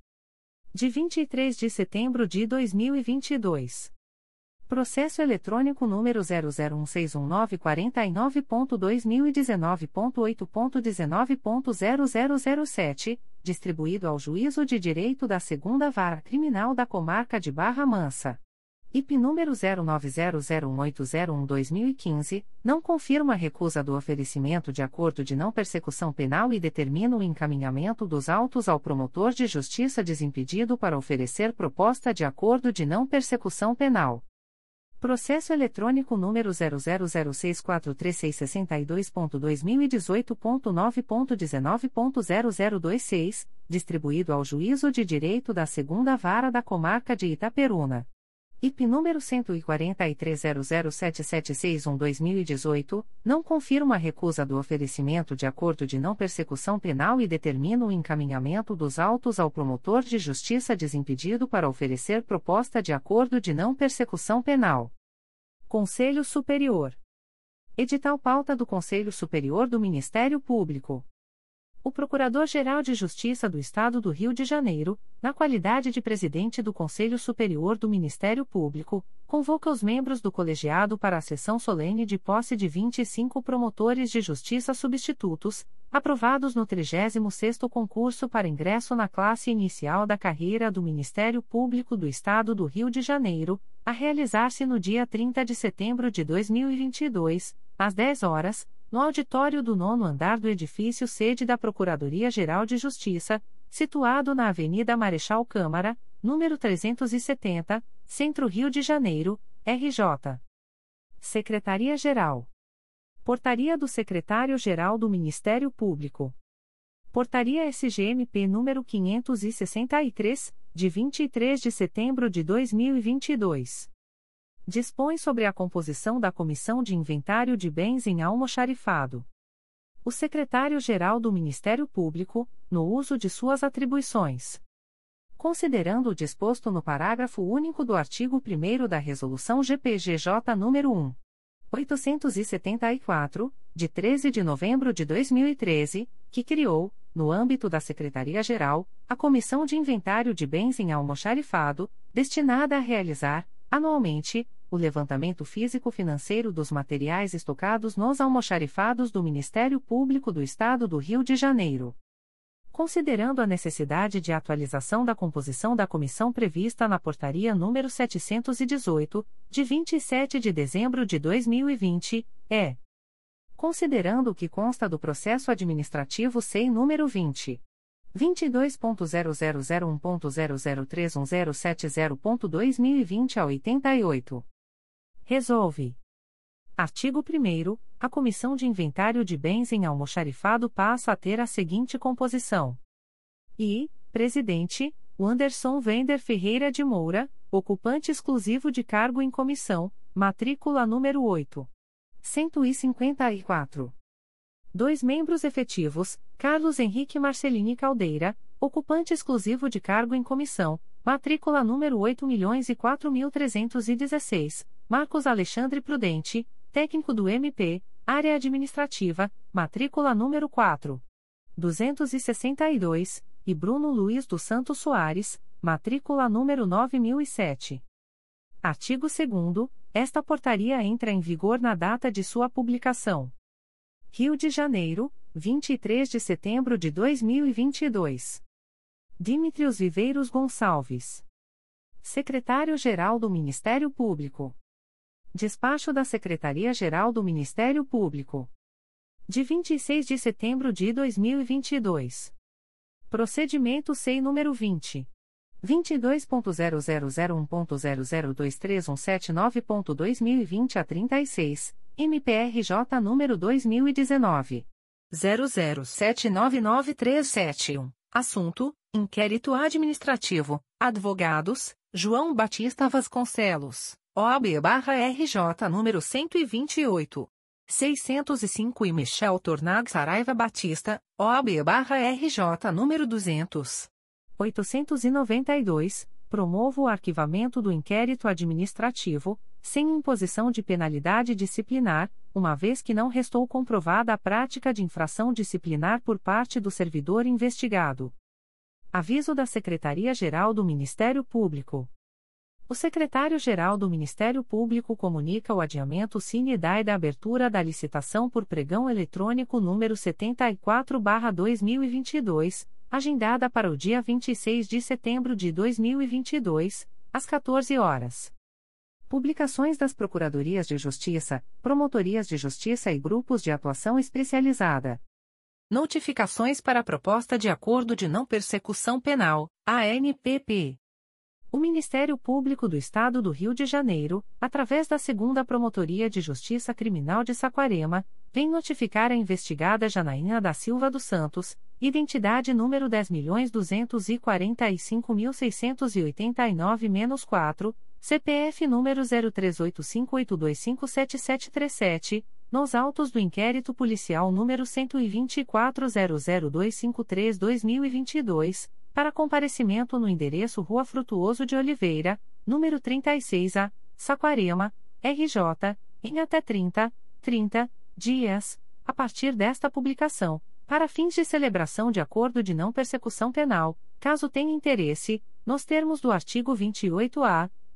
Speaker 1: de 23 de setembro de 2022. Processo eletrônico número 001619499.2019.8.19.0007, distribuído ao Juízo de Direito da Segunda Vara Criminal da Comarca de Barra Mansa. IP número 09001801-2015, não confirma a recusa do oferecimento de acordo de não persecução penal e determina o encaminhamento dos autos ao promotor de justiça desimpedido para oferecer proposta de acordo de não persecução penal. Processo eletrônico número 000643662.2018.9.19.0026, distribuído ao Juízo de Direito da Segunda Vara da Comarca de Itaperuna. IP número 1430077661-2018, não confirma a recusa do oferecimento de acordo de não persecução penal e determina o encaminhamento dos autos ao promotor de justiça desimpedido para oferecer proposta de acordo de não persecução penal. Conselho Superior. Edital pauta do Conselho Superior do Ministério Público. O Procurador-Geral de Justiça do Estado do Rio de Janeiro, na qualidade de presidente do Conselho Superior do Ministério Público, convoca os membros do colegiado para a sessão solene de posse de 25 promotores de justiça substitutos, aprovados no 36º concurso para ingresso na classe inicial da carreira do Ministério Público do Estado do Rio de Janeiro, a realizar-se no dia 30 de setembro de 2022, às 10 horas no auditório do nono andar do edifício sede da Procuradoria-Geral de Justiça, situado na Avenida Marechal Câmara, número 370, Centro Rio de Janeiro, RJ. Secretaria-Geral. Portaria do Secretário-Geral do Ministério Público. Portaria SGMP número 563, de 23 de setembro de 2022 dispõe sobre a composição da Comissão de Inventário de Bens em Almoxarifado. O Secretário-Geral do Ministério Público, no uso de suas atribuições. Considerando o disposto no parágrafo único do artigo 1 da Resolução GPGJ nº 1. 874, de 13 de novembro de 2013, que criou, no âmbito da Secretaria-Geral, a Comissão de Inventário de Bens em Almoxarifado, destinada a realizar, anualmente, o levantamento físico-financeiro dos materiais estocados nos almoxarifados do Ministério Público do Estado do Rio de Janeiro. Considerando a necessidade de atualização da composição da comissão prevista na Portaria número 718, de 27 de dezembro de 2020, é considerando o que consta do processo administrativo SEI número 20. 22.0001.0031070.2020 a 88. Resolve. Artigo 1 A Comissão de Inventário de Bens em Almoxarifado passa a ter a seguinte composição. I. Presidente, Anderson Vender Ferreira de Moura, ocupante exclusivo de cargo em comissão, matrícula número 8. 154. Dois membros efetivos, Carlos Henrique Marcelini Caldeira, ocupante exclusivo de cargo em comissão, matrícula número 8.004.316, Marcos Alexandre Prudente, técnico do MP, área administrativa, matrícula número 4. 262, e Bruno Luiz dos Santos Soares, matrícula número 9007. Artigo 2 esta portaria entra em vigor na data de sua publicação. Rio de Janeiro, 23 de setembro de 2022. Dimitrios Viveiros Gonçalves. Secretário-Geral do Ministério Público. Despacho da Secretaria-Geral do Ministério Público. De 26 de setembro de 2022. Procedimento SEI número 20. 22.0001.0023179.2020 a 36, MPRJ número 2019. 00799371. Assunto: Inquérito Administrativo. Advogados: João Batista Vasconcelos, OAB-RJ número 128. 605 e Michel Tornag Saraiva Batista, OAB-RJ número 200. 892, promovo o arquivamento do inquérito administrativo, sem imposição de penalidade disciplinar, uma vez que não restou comprovada a prática de infração disciplinar por parte do servidor investigado. Aviso da Secretaria-Geral do Ministério Público. O secretário-geral do Ministério Público comunica o adiamento sine die da abertura da licitação por pregão eletrônico número 74/2022 agendada para o dia 26 de setembro de 2022, às 14 horas. Publicações das Procuradorias de Justiça, Promotorias de Justiça e Grupos de Atuação Especializada. Notificações para a Proposta de Acordo de Não Persecução Penal, ANPP. O Ministério Público do Estado do Rio de Janeiro, através da Segunda Promotoria de Justiça Criminal de Saquarema, vem notificar a investigada Janaína da Silva dos Santos, identidade número 10.245.689-4, CPF número 038582577737, nos autos do inquérito policial número 12400253-2022, para comparecimento no endereço Rua Frutuoso de Oliveira, número 36A, Saquarema, RJ, em até 30, 30 dias, a partir desta publicação, para fins de celebração de acordo de não persecução penal, caso tenha interesse, nos termos do artigo 28-A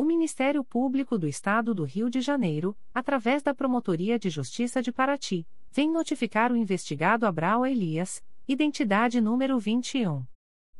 Speaker 1: O Ministério Público do Estado do Rio de Janeiro, através da Promotoria de Justiça de Paraty, vem notificar o investigado Abraão Elias, identidade número 21.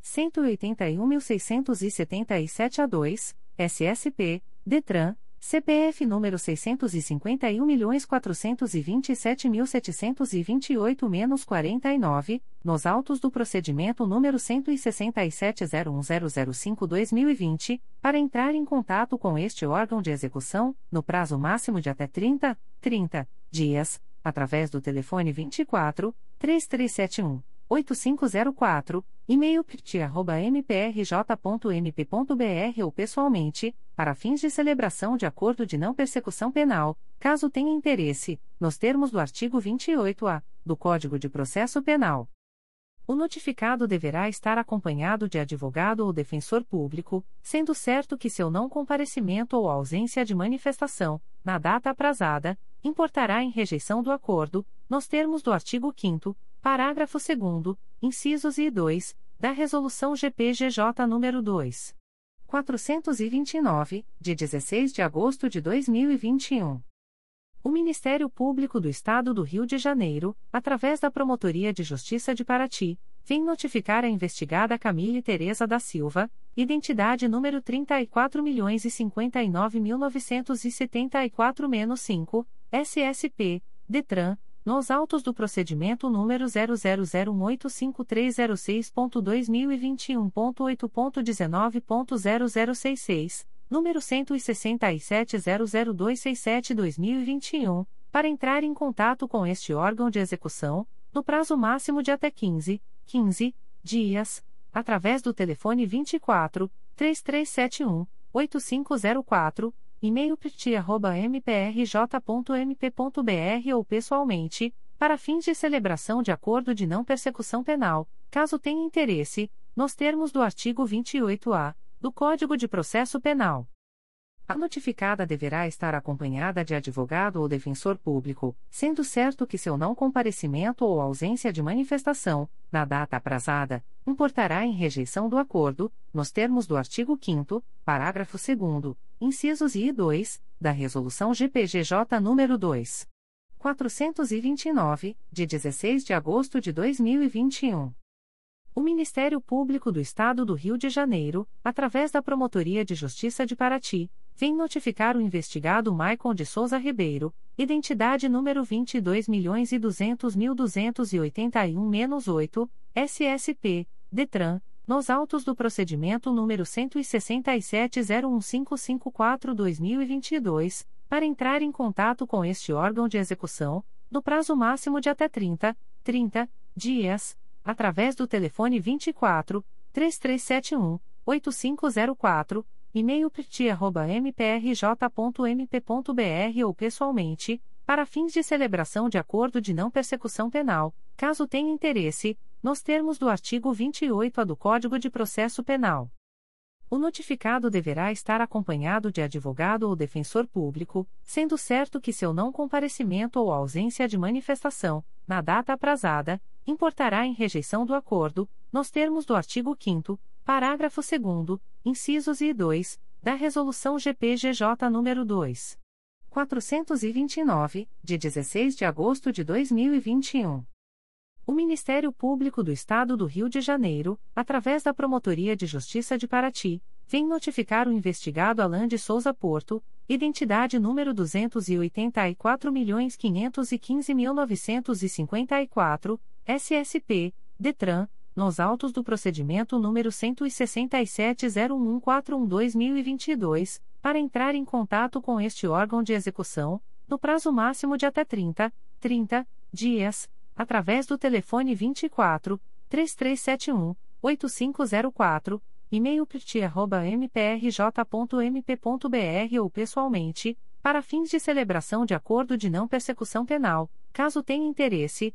Speaker 1: 181.677 a 2, SSP, DETRAN, CPF número 651.427.728-49, nos autos do procedimento número 167.01005-2020, para entrar em contato com este órgão de execução, no prazo máximo de até 30, 30 dias, através do telefone 24 3371 8504, e-mail pt.mprj.mp.br ou pessoalmente, para fins de celebração de acordo de não persecução penal, caso tenha interesse, nos termos do artigo 28-A do Código de Processo Penal. O notificado deverá estar acompanhado de advogado ou defensor público, sendo certo que seu não comparecimento ou ausência de manifestação, na data aprazada, importará em rejeição do acordo, nos termos do artigo 5 parágrafo 2 incisos e 2, da Resolução GPGJ nº 2. 429, de 16 de agosto de 2021. O Ministério Público do Estado do Rio de Janeiro, através da Promotoria de Justiça de Paraty, vem notificar a investigada Camille Teresa da Silva, identidade número 34.059.974-5, SSP, DETRAN, nos autos do procedimento número 000185306.2021.8.19.0066, número 16700267-2021, para entrar em contato com este órgão de execução, no prazo máximo de até 15, 15 dias, através do telefone 24 3371 8504 e-mail pti@mprj.mp.br ou pessoalmente, para fins de celebração de acordo de não persecução penal, caso tenha interesse, nos termos do artigo 28-A do Código de Processo Penal. A notificada deverá estar acompanhada de advogado ou defensor público, sendo certo que seu não comparecimento ou ausência de manifestação, na data aprazada, importará em rejeição do acordo, nos termos do artigo 5 parágrafo 2 incisos I e 2, da Resolução GPGJ nº 2. 429, de 16 de agosto de 2021. O Ministério Público do Estado do Rio de Janeiro, através da Promotoria de Justiça de Paraty, vem notificar o investigado Maicon de Souza Ribeiro, identidade número 22.200.281-8, SSP, DETRAN, nos autos do procedimento número 167.01554-2022, para entrar em contato com este órgão de execução, no prazo máximo de até 30, 30 dias, através do telefone 24 3371 8504 e-mail mprj.mp.br ou pessoalmente, para fins de celebração de acordo de não persecução penal, caso tenha interesse, nos termos do artigo 28-A do Código de Processo Penal. O notificado deverá estar acompanhado de advogado ou defensor público, sendo certo que seu não comparecimento ou ausência de manifestação, na data aprazada, importará em rejeição do acordo, nos termos do artigo 5 parágrafo 2 incisos e 2, da Resolução GPGJ nº 2. 429, de 16 de agosto de 2021. O Ministério Público do Estado do Rio de Janeiro, através da Promotoria de Justiça de Paraty, vem notificar o investigado Alain de Souza Porto, identidade número 284.515.954, SSP, DETRAN, nos autos do procedimento número 167.01412-2022, para entrar em contato com este órgão de execução, no prazo máximo de até 30, 30 dias, através do telefone 24 3371 8504, e-mail mprj.mp.br ou pessoalmente, para fins de celebração de acordo de não persecução penal, caso tenha interesse,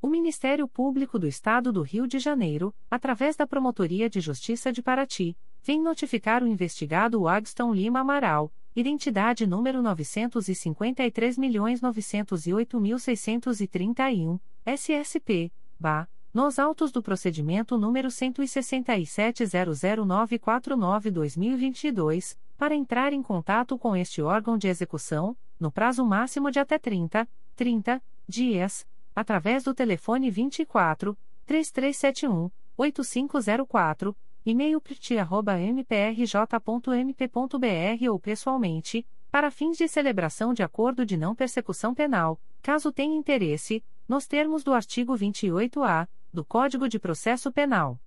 Speaker 1: O Ministério Público do Estado do Rio de Janeiro, através da Promotoria de Justiça de Paraty, vem notificar o investigado Wagston Lima Amaral, identidade número 953.908.631, SSP, BA, nos autos do procedimento número 16700949-2022, para entrar em contato com este órgão de execução, no prazo máximo de até 30, 30 dias através do telefone 24 3371 8504, e-mail pti@mprj.mp.br ou pessoalmente, para fins de celebração de acordo de não persecução penal, caso tenha interesse, nos termos do artigo 28-A do Código de Processo Penal.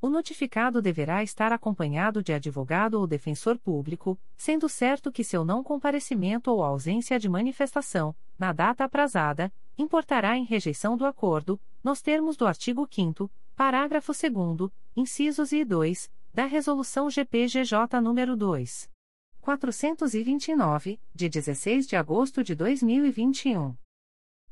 Speaker 1: O notificado deverá estar acompanhado de advogado ou defensor público, sendo certo que seu não comparecimento ou ausência de manifestação, na data aprazada, importará em rejeição do acordo, nos termos do artigo 5 parágrafo 2 incisos e 2, da Resolução GPGJ nº 2. 429, de 16 de agosto de 2021.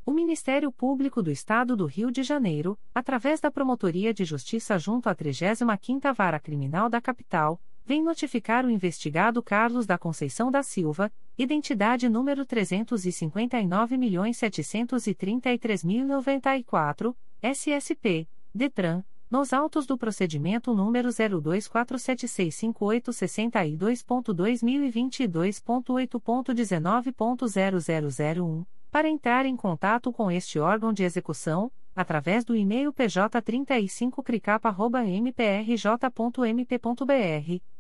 Speaker 1: O Ministério Público do Estado do Rio de Janeiro, através da Promotoria de Justiça junto à 35ª Vara Criminal da Capital, vem notificar o investigado Carlos da Conceição da Silva, identidade número 359.733.094, SSP, DETRAN, nos autos do procedimento número 0247658762.2022.8.19.0001 para entrar em contato com este órgão de execução, através do e-mail pj35cricapa.mprj.mp.br,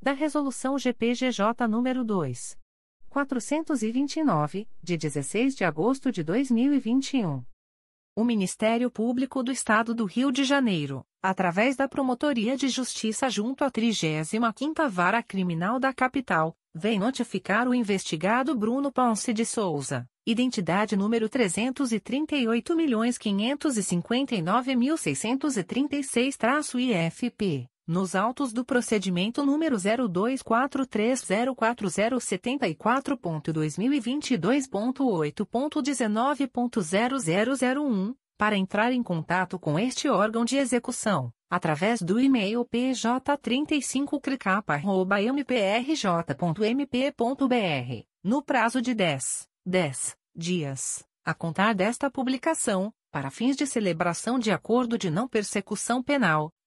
Speaker 1: da Resolução GPGJ nº 2. 429, de 16 de agosto de 2021. O Ministério Público do Estado do Rio de Janeiro, através da Promotoria de Justiça junto à 35ª Vara Criminal da Capital, vem notificar o investigado Bruno Ponce de Souza, identidade número 338.559.636-IFP, nos autos do procedimento número 0243047074.2022.8.19.0001, para entrar em contato com este órgão de execução, através do e-mail pj35cricapa.mprj.mp.br, no prazo de 10, 10 dias, a contar desta publicação, para fins de celebração de acordo de não persecução penal,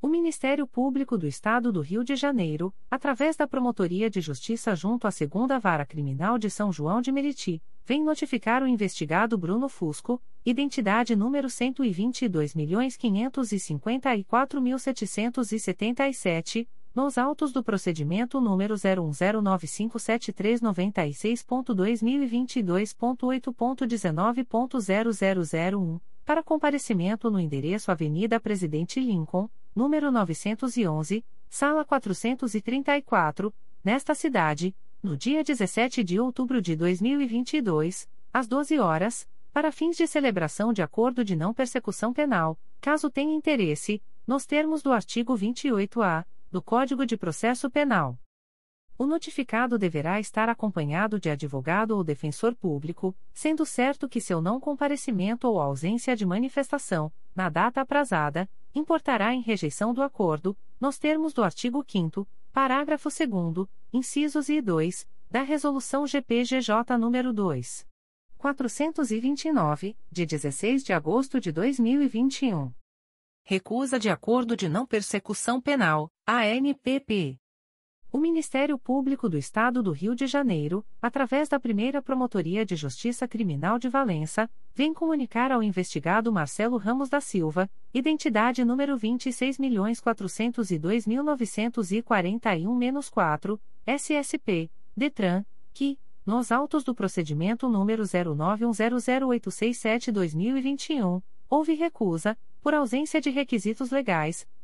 Speaker 1: O Ministério Público do Estado do Rio de Janeiro, através da Promotoria de Justiça junto à Segunda Vara Criminal de São João de Meriti, vem notificar o investigado Bruno Fusco, identidade número 122.554.777, nos autos do procedimento número 0109573926.2022.8.19.0001, para comparecimento no endereço Avenida Presidente Lincoln, número 911, sala 434, nesta cidade, no dia 17 de outubro de 2022, às 12 horas, para fins de celebração de acordo de não persecução penal, caso tenha interesse, nos termos do artigo 28-A do Código de Processo Penal. O notificado deverá estar acompanhado de advogado ou defensor público, sendo certo que seu não comparecimento ou ausência de manifestação, na data aprazada, importará em rejeição do acordo, nos termos do artigo 5 parágrafo 2 incisos e 2, da Resolução GPGJ nº 2. 429, de 16 de agosto de 2021. Recusa de acordo de não persecução penal, ANPP. O Ministério Público do Estado do Rio de Janeiro, através da primeira Promotoria de Justiça Criminal de Valença, vem comunicar ao investigado Marcelo Ramos da Silva, identidade número 26.402.941-4, SSP, DETRAN, que, nos autos do procedimento número 09100867-2021, houve recusa, por ausência de requisitos legais,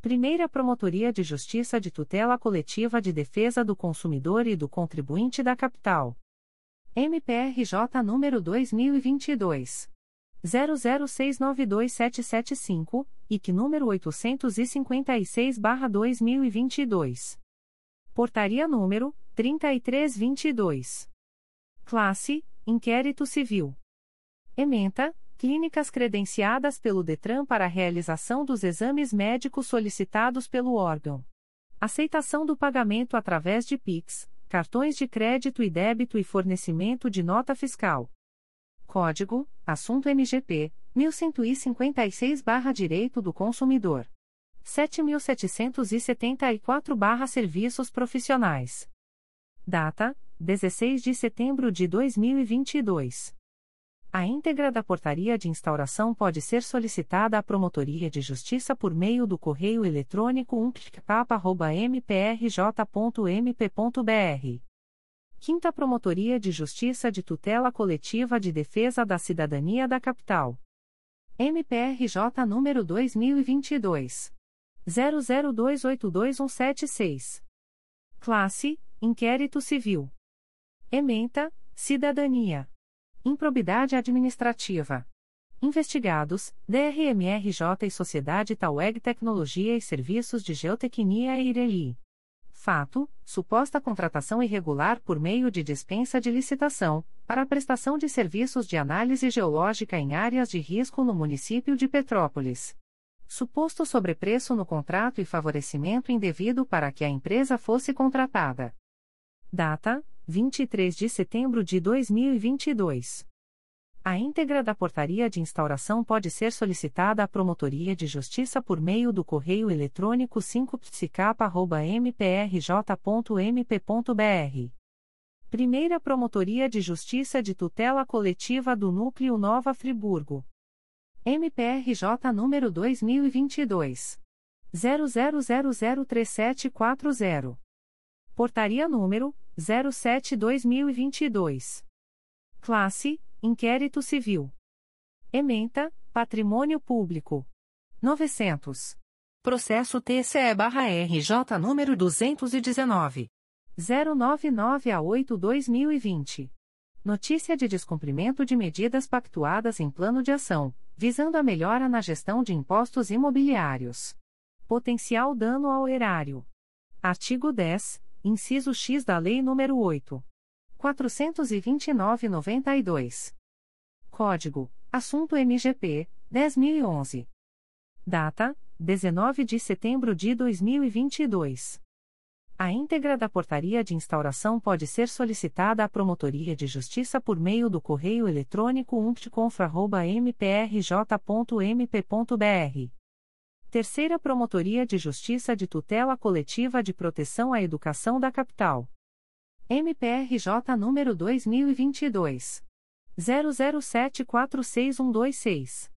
Speaker 1: Primeira Promotoria de Justiça de Tutela Coletiva de Defesa do Consumidor e do Contribuinte da Capital. MPRJ número 2022 00692775 e que número 856/2022. Portaria número 3322. Classe: Inquérito Civil. Ementa: Clínicas credenciadas pelo Detran para a realização dos exames médicos solicitados pelo órgão. Aceitação do pagamento através de PIX, cartões de crédito e débito e fornecimento de nota fiscal. Código: Assunto MGP 1156/Direito do Consumidor. 7774/Serviços Profissionais. Data: 16 de setembro de 2022. A íntegra da portaria de instauração pode ser solicitada à Promotoria de Justiça por meio do correio eletrônico umptcap.mprj.mp.br. Quinta Promotoria de Justiça de Tutela Coletiva de Defesa da Cidadania da Capital. MPRJ número 2022. 00282176. Classe: Inquérito Civil. Ementa: Cidadania. Improbidade administrativa. Investigados: DRMRJ e Sociedade Taueg Tecnologia e Serviços de Geotecnia e Ireli. Fato: suposta contratação irregular por meio de dispensa de licitação, para prestação de serviços de análise geológica em áreas de risco no município de Petrópolis. Suposto sobrepreço no contrato e favorecimento indevido para que a empresa fosse contratada. Data: 23 de setembro de 2022. A íntegra da portaria de instauração pode ser solicitada à Promotoria de Justiça por meio do correio eletrônico 5psicapa.mprj.mp.br. Primeira Promotoria de Justiça de Tutela Coletiva do Núcleo Nova Friburgo. MPRJ número 2022. 00003740. Portaria número 07-2022. Classe: Inquérito Civil. Ementa: Patrimônio Público. 900. Processo TCE-RJ número 219. 099 a 8-2020. Notícia de descumprimento de medidas pactuadas em plano de ação, visando a melhora na gestão de impostos imobiliários. Potencial dano ao erário. Artigo 10 inciso X da Lei nº 8. 429-92. Código: Assunto MGP 10011. Data: 19 de setembro de 2022. A íntegra da portaria de instauração pode ser solicitada à Promotoria de Justiça por meio do correio eletrônico umptconfra.mprj.mp.br Terceira Promotoria de Justiça de Tutela Coletiva de Proteção à Educação da Capital. MPRJ número 2022 00746126.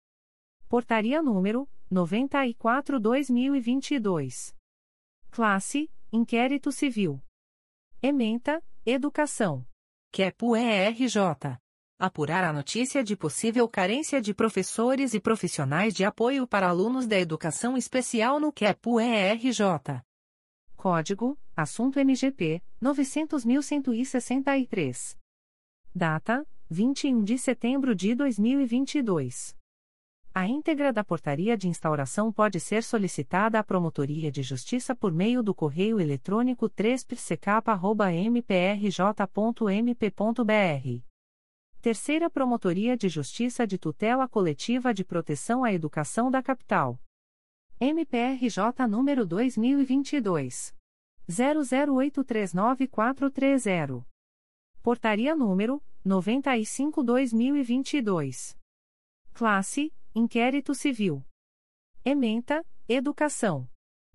Speaker 1: Portaria número 94/2022. Classe: Inquérito Civil. Ementa: Educação. QEPU ERJ apurar a notícia de possível carência de professores e profissionais de apoio para alunos da educação especial no QEPU-ERJ. Código: Assunto MGP 900.163. Data: 21 de setembro de 2022. A íntegra da portaria de instauração pode ser solicitada à Promotoria de Justiça por meio do correio eletrônico 3psecapa.mprj.mp.br Terceira Promotoria de Justiça de Tutela Coletiva de Proteção à Educação da Capital. MPRJ número 2022 00839430. Portaria número 95/2022. Classe: Inquérito Civil. Ementa: Educação.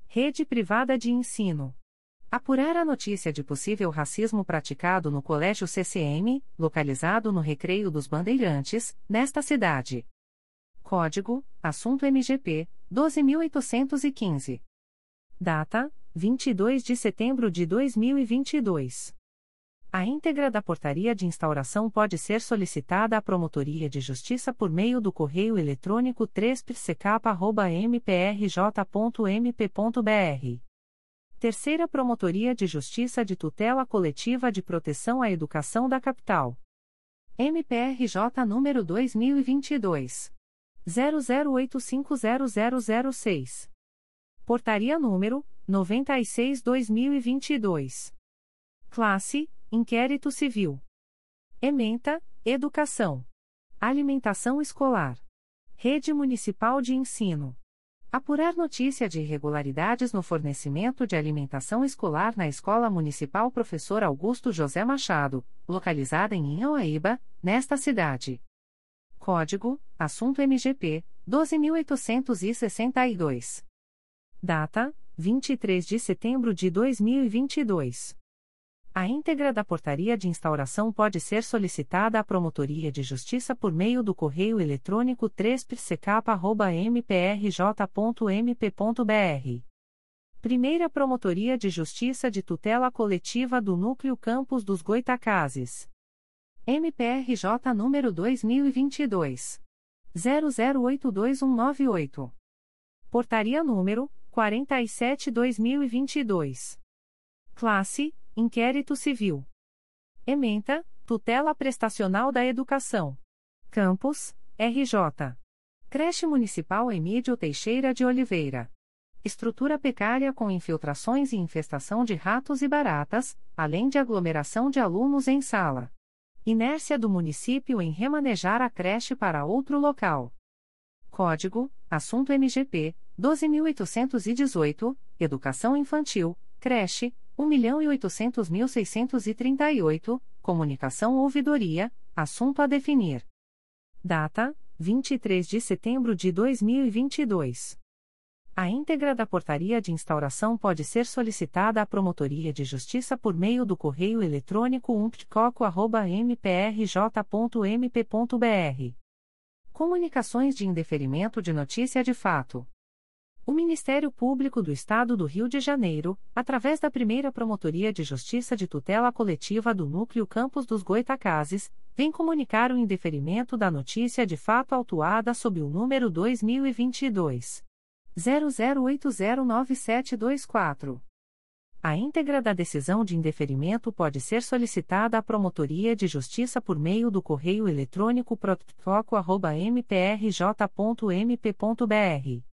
Speaker 1: Rede Privada de Ensino. Apurar a notícia de possível racismo praticado no Colégio CCM, localizado no Recreio dos Bandeirantes, nesta cidade. Código: Assunto MGP 12815. Data: 22 de setembro de 2022. A íntegra da portaria de instauração pode ser solicitada à Promotoria de Justiça por meio do correio eletrônico 3psecap.mprj.mp.br. Terceira Promotoria de Justiça de Tutela Coletiva de Proteção à Educação da Capital. MPRJ número 2022. 00850006. Portaria número 96/2022. Classe: Inquérito Civil. Ementa: Educação. Alimentação escolar. Rede Municipal de Ensino. Apurar notícia de irregularidades no fornecimento de alimentação escolar na Escola Municipal Professor Augusto José Machado, localizada em Inhauaíba, nesta cidade. Código: Assunto MGP 12862. Data: 23 de setembro de 2022. A íntegra da portaria de instauração pode ser solicitada à Promotoria de Justiça por meio do correio eletrônico 3psecap.mprj.mp.br. Primeira Promotoria de Justiça de Tutela Coletiva do Núcleo Campos dos Goitacazes. MPRJ número 2022. 00822198. Portaria número 47-2022. Classe Inquérito Civil. Ementa, Tutela Prestacional da Educação. Campos, RJ. Creche Municipal Emílio Teixeira de Oliveira. Estrutura precária com infiltrações e infestação de ratos e baratas, além de aglomeração de alunos em sala. Inércia do município em remanejar a creche para outro local. Código: Assunto MGP 12818, Educação Infantil, Creche 1.800.638, Comunicação Ouvidoria, Assunto a definir. Data: 23 de setembro de 2022. A íntegra da portaria de instauração pode ser solicitada à Promotoria de Justiça por meio do correio eletrônico umptcoco.mprj.mp.br. Comunicações de indeferimento de notícia de fato. O Ministério Público do Estado do Rio de Janeiro, através da primeira Promotoria de Justiça de Tutela Coletiva do Núcleo Campos dos Goitacazes, vem comunicar o indeferimento da notícia de fato autuada sob o número 2022. 00809724. A íntegra da decisão de indeferimento pode ser solicitada à Promotoria de Justiça por meio do correio eletrônico protfoco.mprj.mp.br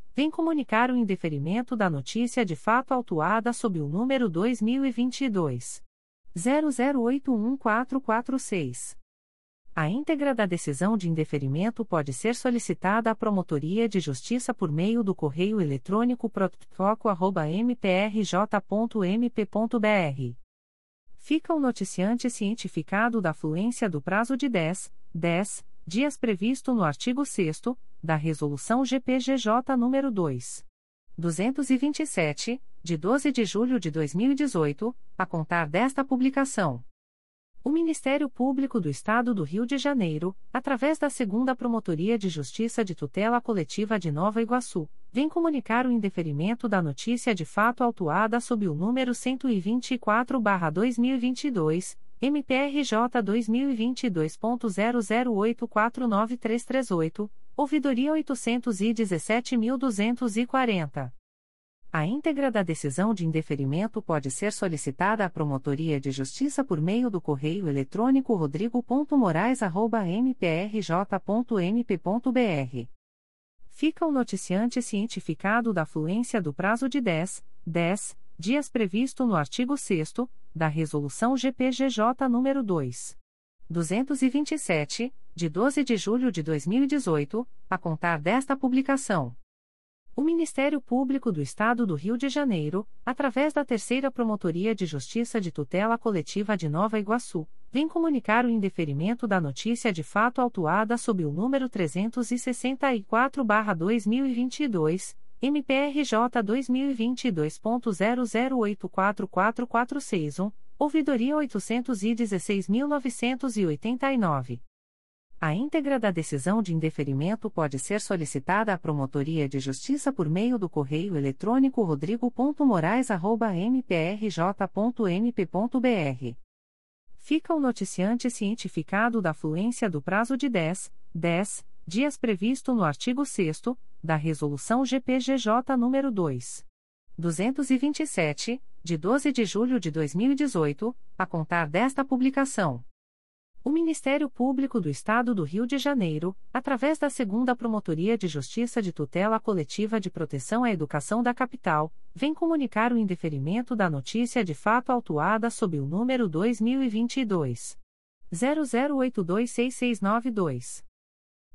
Speaker 1: vem comunicar o indeferimento da notícia de fato autuada sob o número 2022. 00811446. A íntegra da decisão de indeferimento pode ser solicitada à Promotoria de Justiça por meio do correio eletrônico protfoco.mprj.mp.br fica o noticiante cientificado da fluência do prazo de 10, 10 dias previsto no artigo 6 da Resolução GPGJ nº 2. 227, de 12 de julho de 2018, a contar desta publicação. O Ministério Público do Estado do Rio de Janeiro, através da Segunda Promotoria de Justiça de Tutela Coletiva de Nova Iguaçu, vem comunicar o indeferimento da notícia de fato autuada sob o número 124-2022, MPRJ 2022.00849338, ouvidoria 817.240. A íntegra da decisão de indeferimento pode ser solicitada à Promotoria de Justiça por meio do correio eletrônico rodrigo.moraes.mprj.mp.br. Fica o noticiante cientificado da fluência do prazo de 10, 10 dias previsto no artigo 6 da Resolução GPGJ nº 2. 227, de 12 de julho de 2018, a contar desta publicação. O Ministério Público do Estado do Rio de Janeiro, através da Terceira Promotoria de Justiça de Tutela Coletiva de Nova Iguaçu, vem comunicar o indeferimento da notícia de fato autuada sob o número 364-2022, MPRJ 2022.00844461, ouvidoria 816.989. A íntegra da decisão de indeferimento pode ser solicitada à Promotoria de Justiça por meio do correio eletrônico rodrigo.morais.mprj.mp.br fica o noticiante cientificado da fluência do prazo de 10, 10 dias previsto no artigo 6 da Resolução GPGJ nº 2. 227, de 12 de julho de 2018, a contar desta publicação. O Ministério Público do Estado do Rio de Janeiro, através da Segunda Promotoria de Justiça de Tutela Coletiva de Proteção à Educação da Capital, vem comunicar o indeferimento da notícia de fato autuada sob o número 2022 00826692.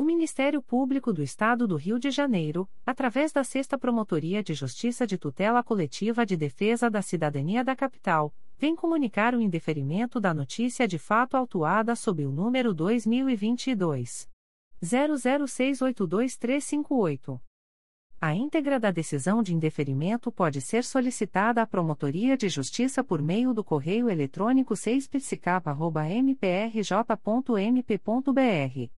Speaker 1: O Ministério Público do Estado do Rio de Janeiro, através da Sexta Promotoria de Justiça de Tutela Coletiva de Defesa da Cidadania da Capital, vem comunicar o indeferimento da notícia de fato autuada sob o número 2022 00682358. A íntegra da decisão de indeferimento pode ser solicitada à Promotoria de Justiça por meio do correio eletrônico 6psicapa.mprj.mp.br.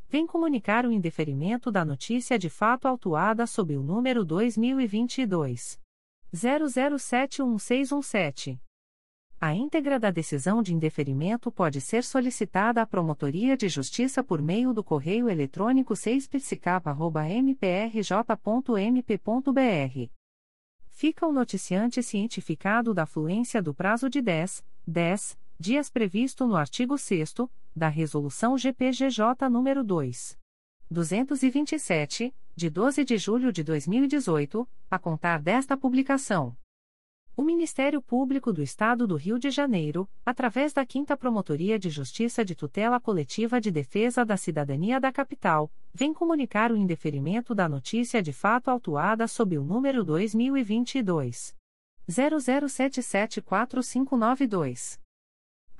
Speaker 1: vem comunicar o indeferimento da notícia de fato autuada sob o número 2022 00711617. A íntegra da decisão de indeferimento pode ser solicitada à Promotoria de Justiça por meio do correio eletrônico 6psicapa.mprj.mp.br. Fica o noticiante cientificado da fluência do prazo de 10, 10 dias previsto no artigo 6 da Resolução GPGJ nº 2. 227, de 12 de julho de 2018, a contar desta publicação. O Ministério Público do Estado do Rio de Janeiro, através da 5 Promotoria de Justiça de Tutela Coletiva de Defesa da Cidadania da Capital, vem comunicar o indeferimento da notícia de fato autuada sob o número 2022 00774592.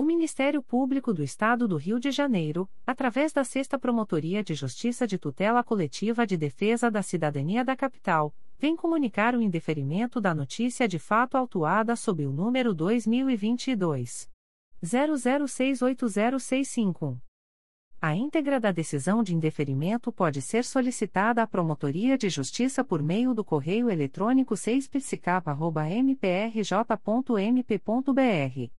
Speaker 1: O Ministério Público do Estado do Rio de Janeiro, através da Sexta Promotoria de Justiça de Tutela Coletiva de Defesa da Cidadania da Capital, vem comunicar o indeferimento da notícia de fato autuada sob o número 2022 00680651. A íntegra da decisão de indeferimento pode ser solicitada à Promotoria de Justiça por meio do correio eletrônico 6psicapa.mprj.mp.br.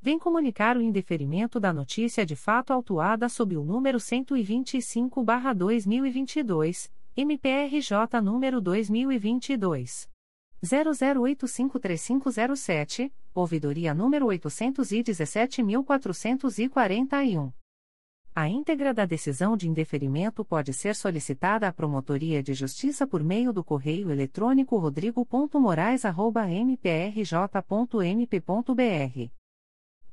Speaker 1: vem comunicar o indeferimento da notícia de fato autuada sob o número 125/2022, MPRJ número 2022 00853507, ouvidoria número 817.441. A íntegra da decisão de indeferimento pode ser solicitada à Promotoria de Justiça por meio do correio eletrônico rodrigo.morais.mprj.mp.br.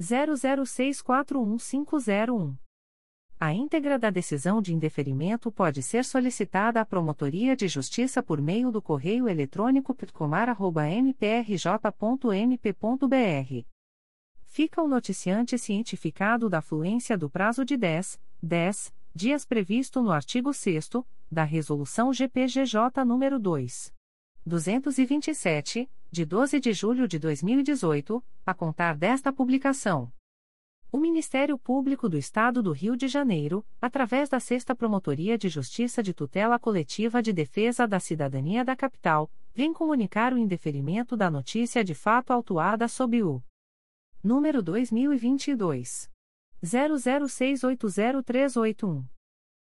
Speaker 1: 00641501. A íntegra da decisão de indeferimento pode ser solicitada à Promotoria de Justiça por meio do correio eletrônico pitcomar.mprj.mp.br fica o noticiante cientificado da fluência do prazo de 10, 10 dias previsto no artigo 6 da Resolução GPGJ nº 2. 227, de 12 de julho de 2018, a contar desta publicação. O Ministério Público do Estado do Rio de Janeiro, através da Sexta Promotoria de Justiça de Tutela Coletiva de Defesa da Cidadania da Capital, vem comunicar o indeferimento da notícia de fato autuada sob o número 2022 00680381.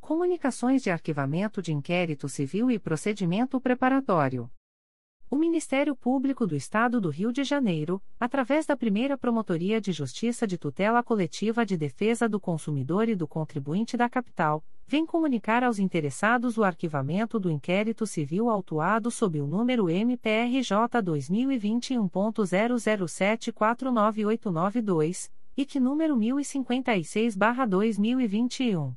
Speaker 1: Comunicações de arquivamento de inquérito civil e procedimento preparatório. O Ministério Público do Estado do Rio de Janeiro, através da primeira Promotoria de Justiça de Tutela Coletiva de Defesa do Consumidor e do Contribuinte da Capital, vem comunicar aos interessados o arquivamento do inquérito civil autuado sob o número MPRJ 2021.00749892, e que número 1056-2021.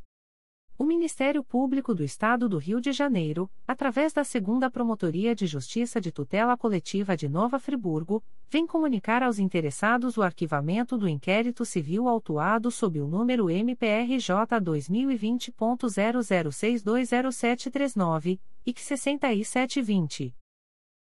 Speaker 1: O Ministério Público do Estado do Rio de Janeiro, através da Segunda Promotoria de Justiça de Tutela Coletiva de Nova Friburgo, vem comunicar aos interessados o arquivamento do inquérito civil autuado sob o número MPRJ 2020.00620739, IC 6720.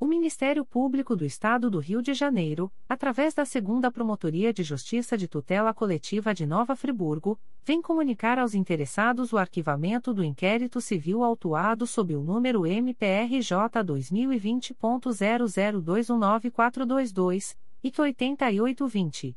Speaker 1: O Ministério Público do Estado do Rio de Janeiro, através da Segunda Promotoria de Justiça de Tutela Coletiva de Nova Friburgo, vem comunicar aos interessados o arquivamento do inquérito civil autuado sob o número MPRJ 2020.00219422 e que 8820.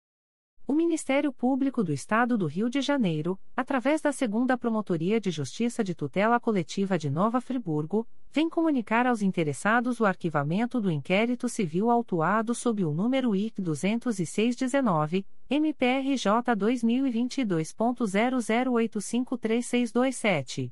Speaker 1: O Ministério Público do Estado do Rio de Janeiro, através da Segunda Promotoria de Justiça de Tutela Coletiva de Nova Friburgo, vem comunicar aos interessados o arquivamento do inquérito civil autuado sob o número IC 20619, MPRJ 2022.00853627.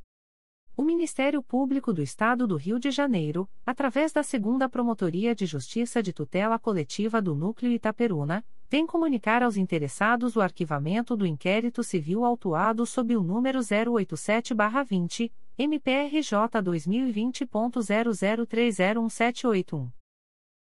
Speaker 1: O Ministério Público do Estado do Rio de Janeiro, através da Segunda Promotoria de Justiça de Tutela Coletiva do Núcleo Itaperuna, vem comunicar aos interessados o arquivamento do inquérito civil autuado sob o número 087-20, MPRJ 2020.00301781.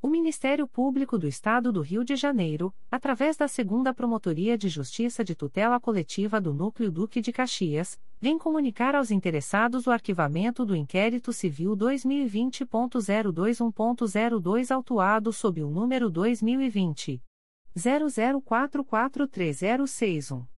Speaker 1: O Ministério Público do Estado do Rio de Janeiro, através da Segunda Promotoria de Justiça de Tutela Coletiva do Núcleo Duque de Caxias, vem comunicar aos interessados o arquivamento do inquérito civil 2020.021.02 autuado sob o número 2020 00443061.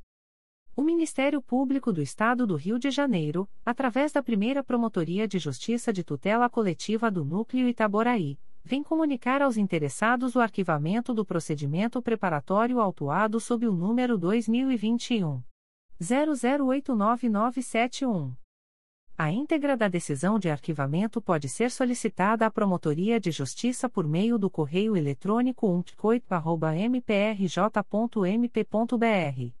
Speaker 1: O Ministério Público do Estado do Rio de Janeiro, através da primeira Promotoria de Justiça de Tutela Coletiva do Núcleo Itaboraí, vem comunicar aos interessados o arquivamento do procedimento preparatório autuado sob o número 2021. 00899971. A íntegra da decisão de arquivamento pode ser solicitada à Promotoria de Justiça por meio do correio eletrônico umpcoit.mprj.mp.br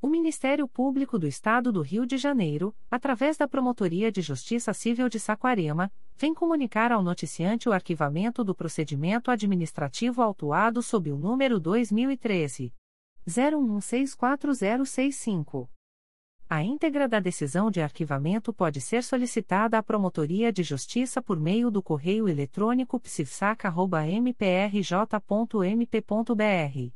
Speaker 1: O Ministério Público do Estado do Rio de Janeiro, através da Promotoria de Justiça Civil de Saquarema, vem comunicar ao noticiante o arquivamento do procedimento administrativo autuado sob o número 2013 01164065. A íntegra da decisão de arquivamento pode ser solicitada à Promotoria de Justiça por meio do correio eletrônico psifsaca.mprj.mp.br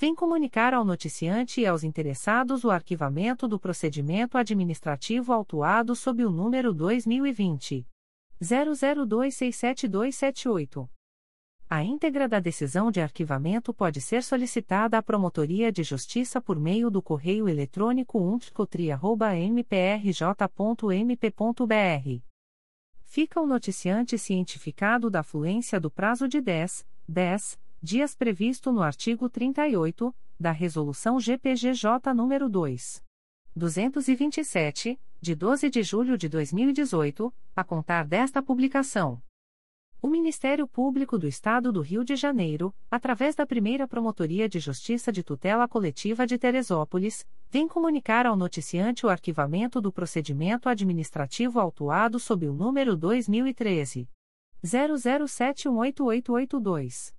Speaker 1: vem comunicar ao noticiante e aos interessados o arquivamento do procedimento administrativo autuado sob o número 2020. 00267278. A íntegra da decisão de arquivamento pode ser solicitada à Promotoria de Justiça por meio do correio eletrônico umptcotri.mprj.mp.br. Fica o noticiante cientificado da fluência do prazo de 10, 10 dias previsto no artigo 38 da Resolução GPGJ nº 2. 227, de 12 de julho de 2018, a contar desta publicação. O Ministério Público do Estado do Rio de Janeiro, através da primeira Promotoria de Justiça de Tutela Coletiva de Teresópolis, vem comunicar ao noticiante o arquivamento do procedimento administrativo autuado sob o número 2013. 00718882.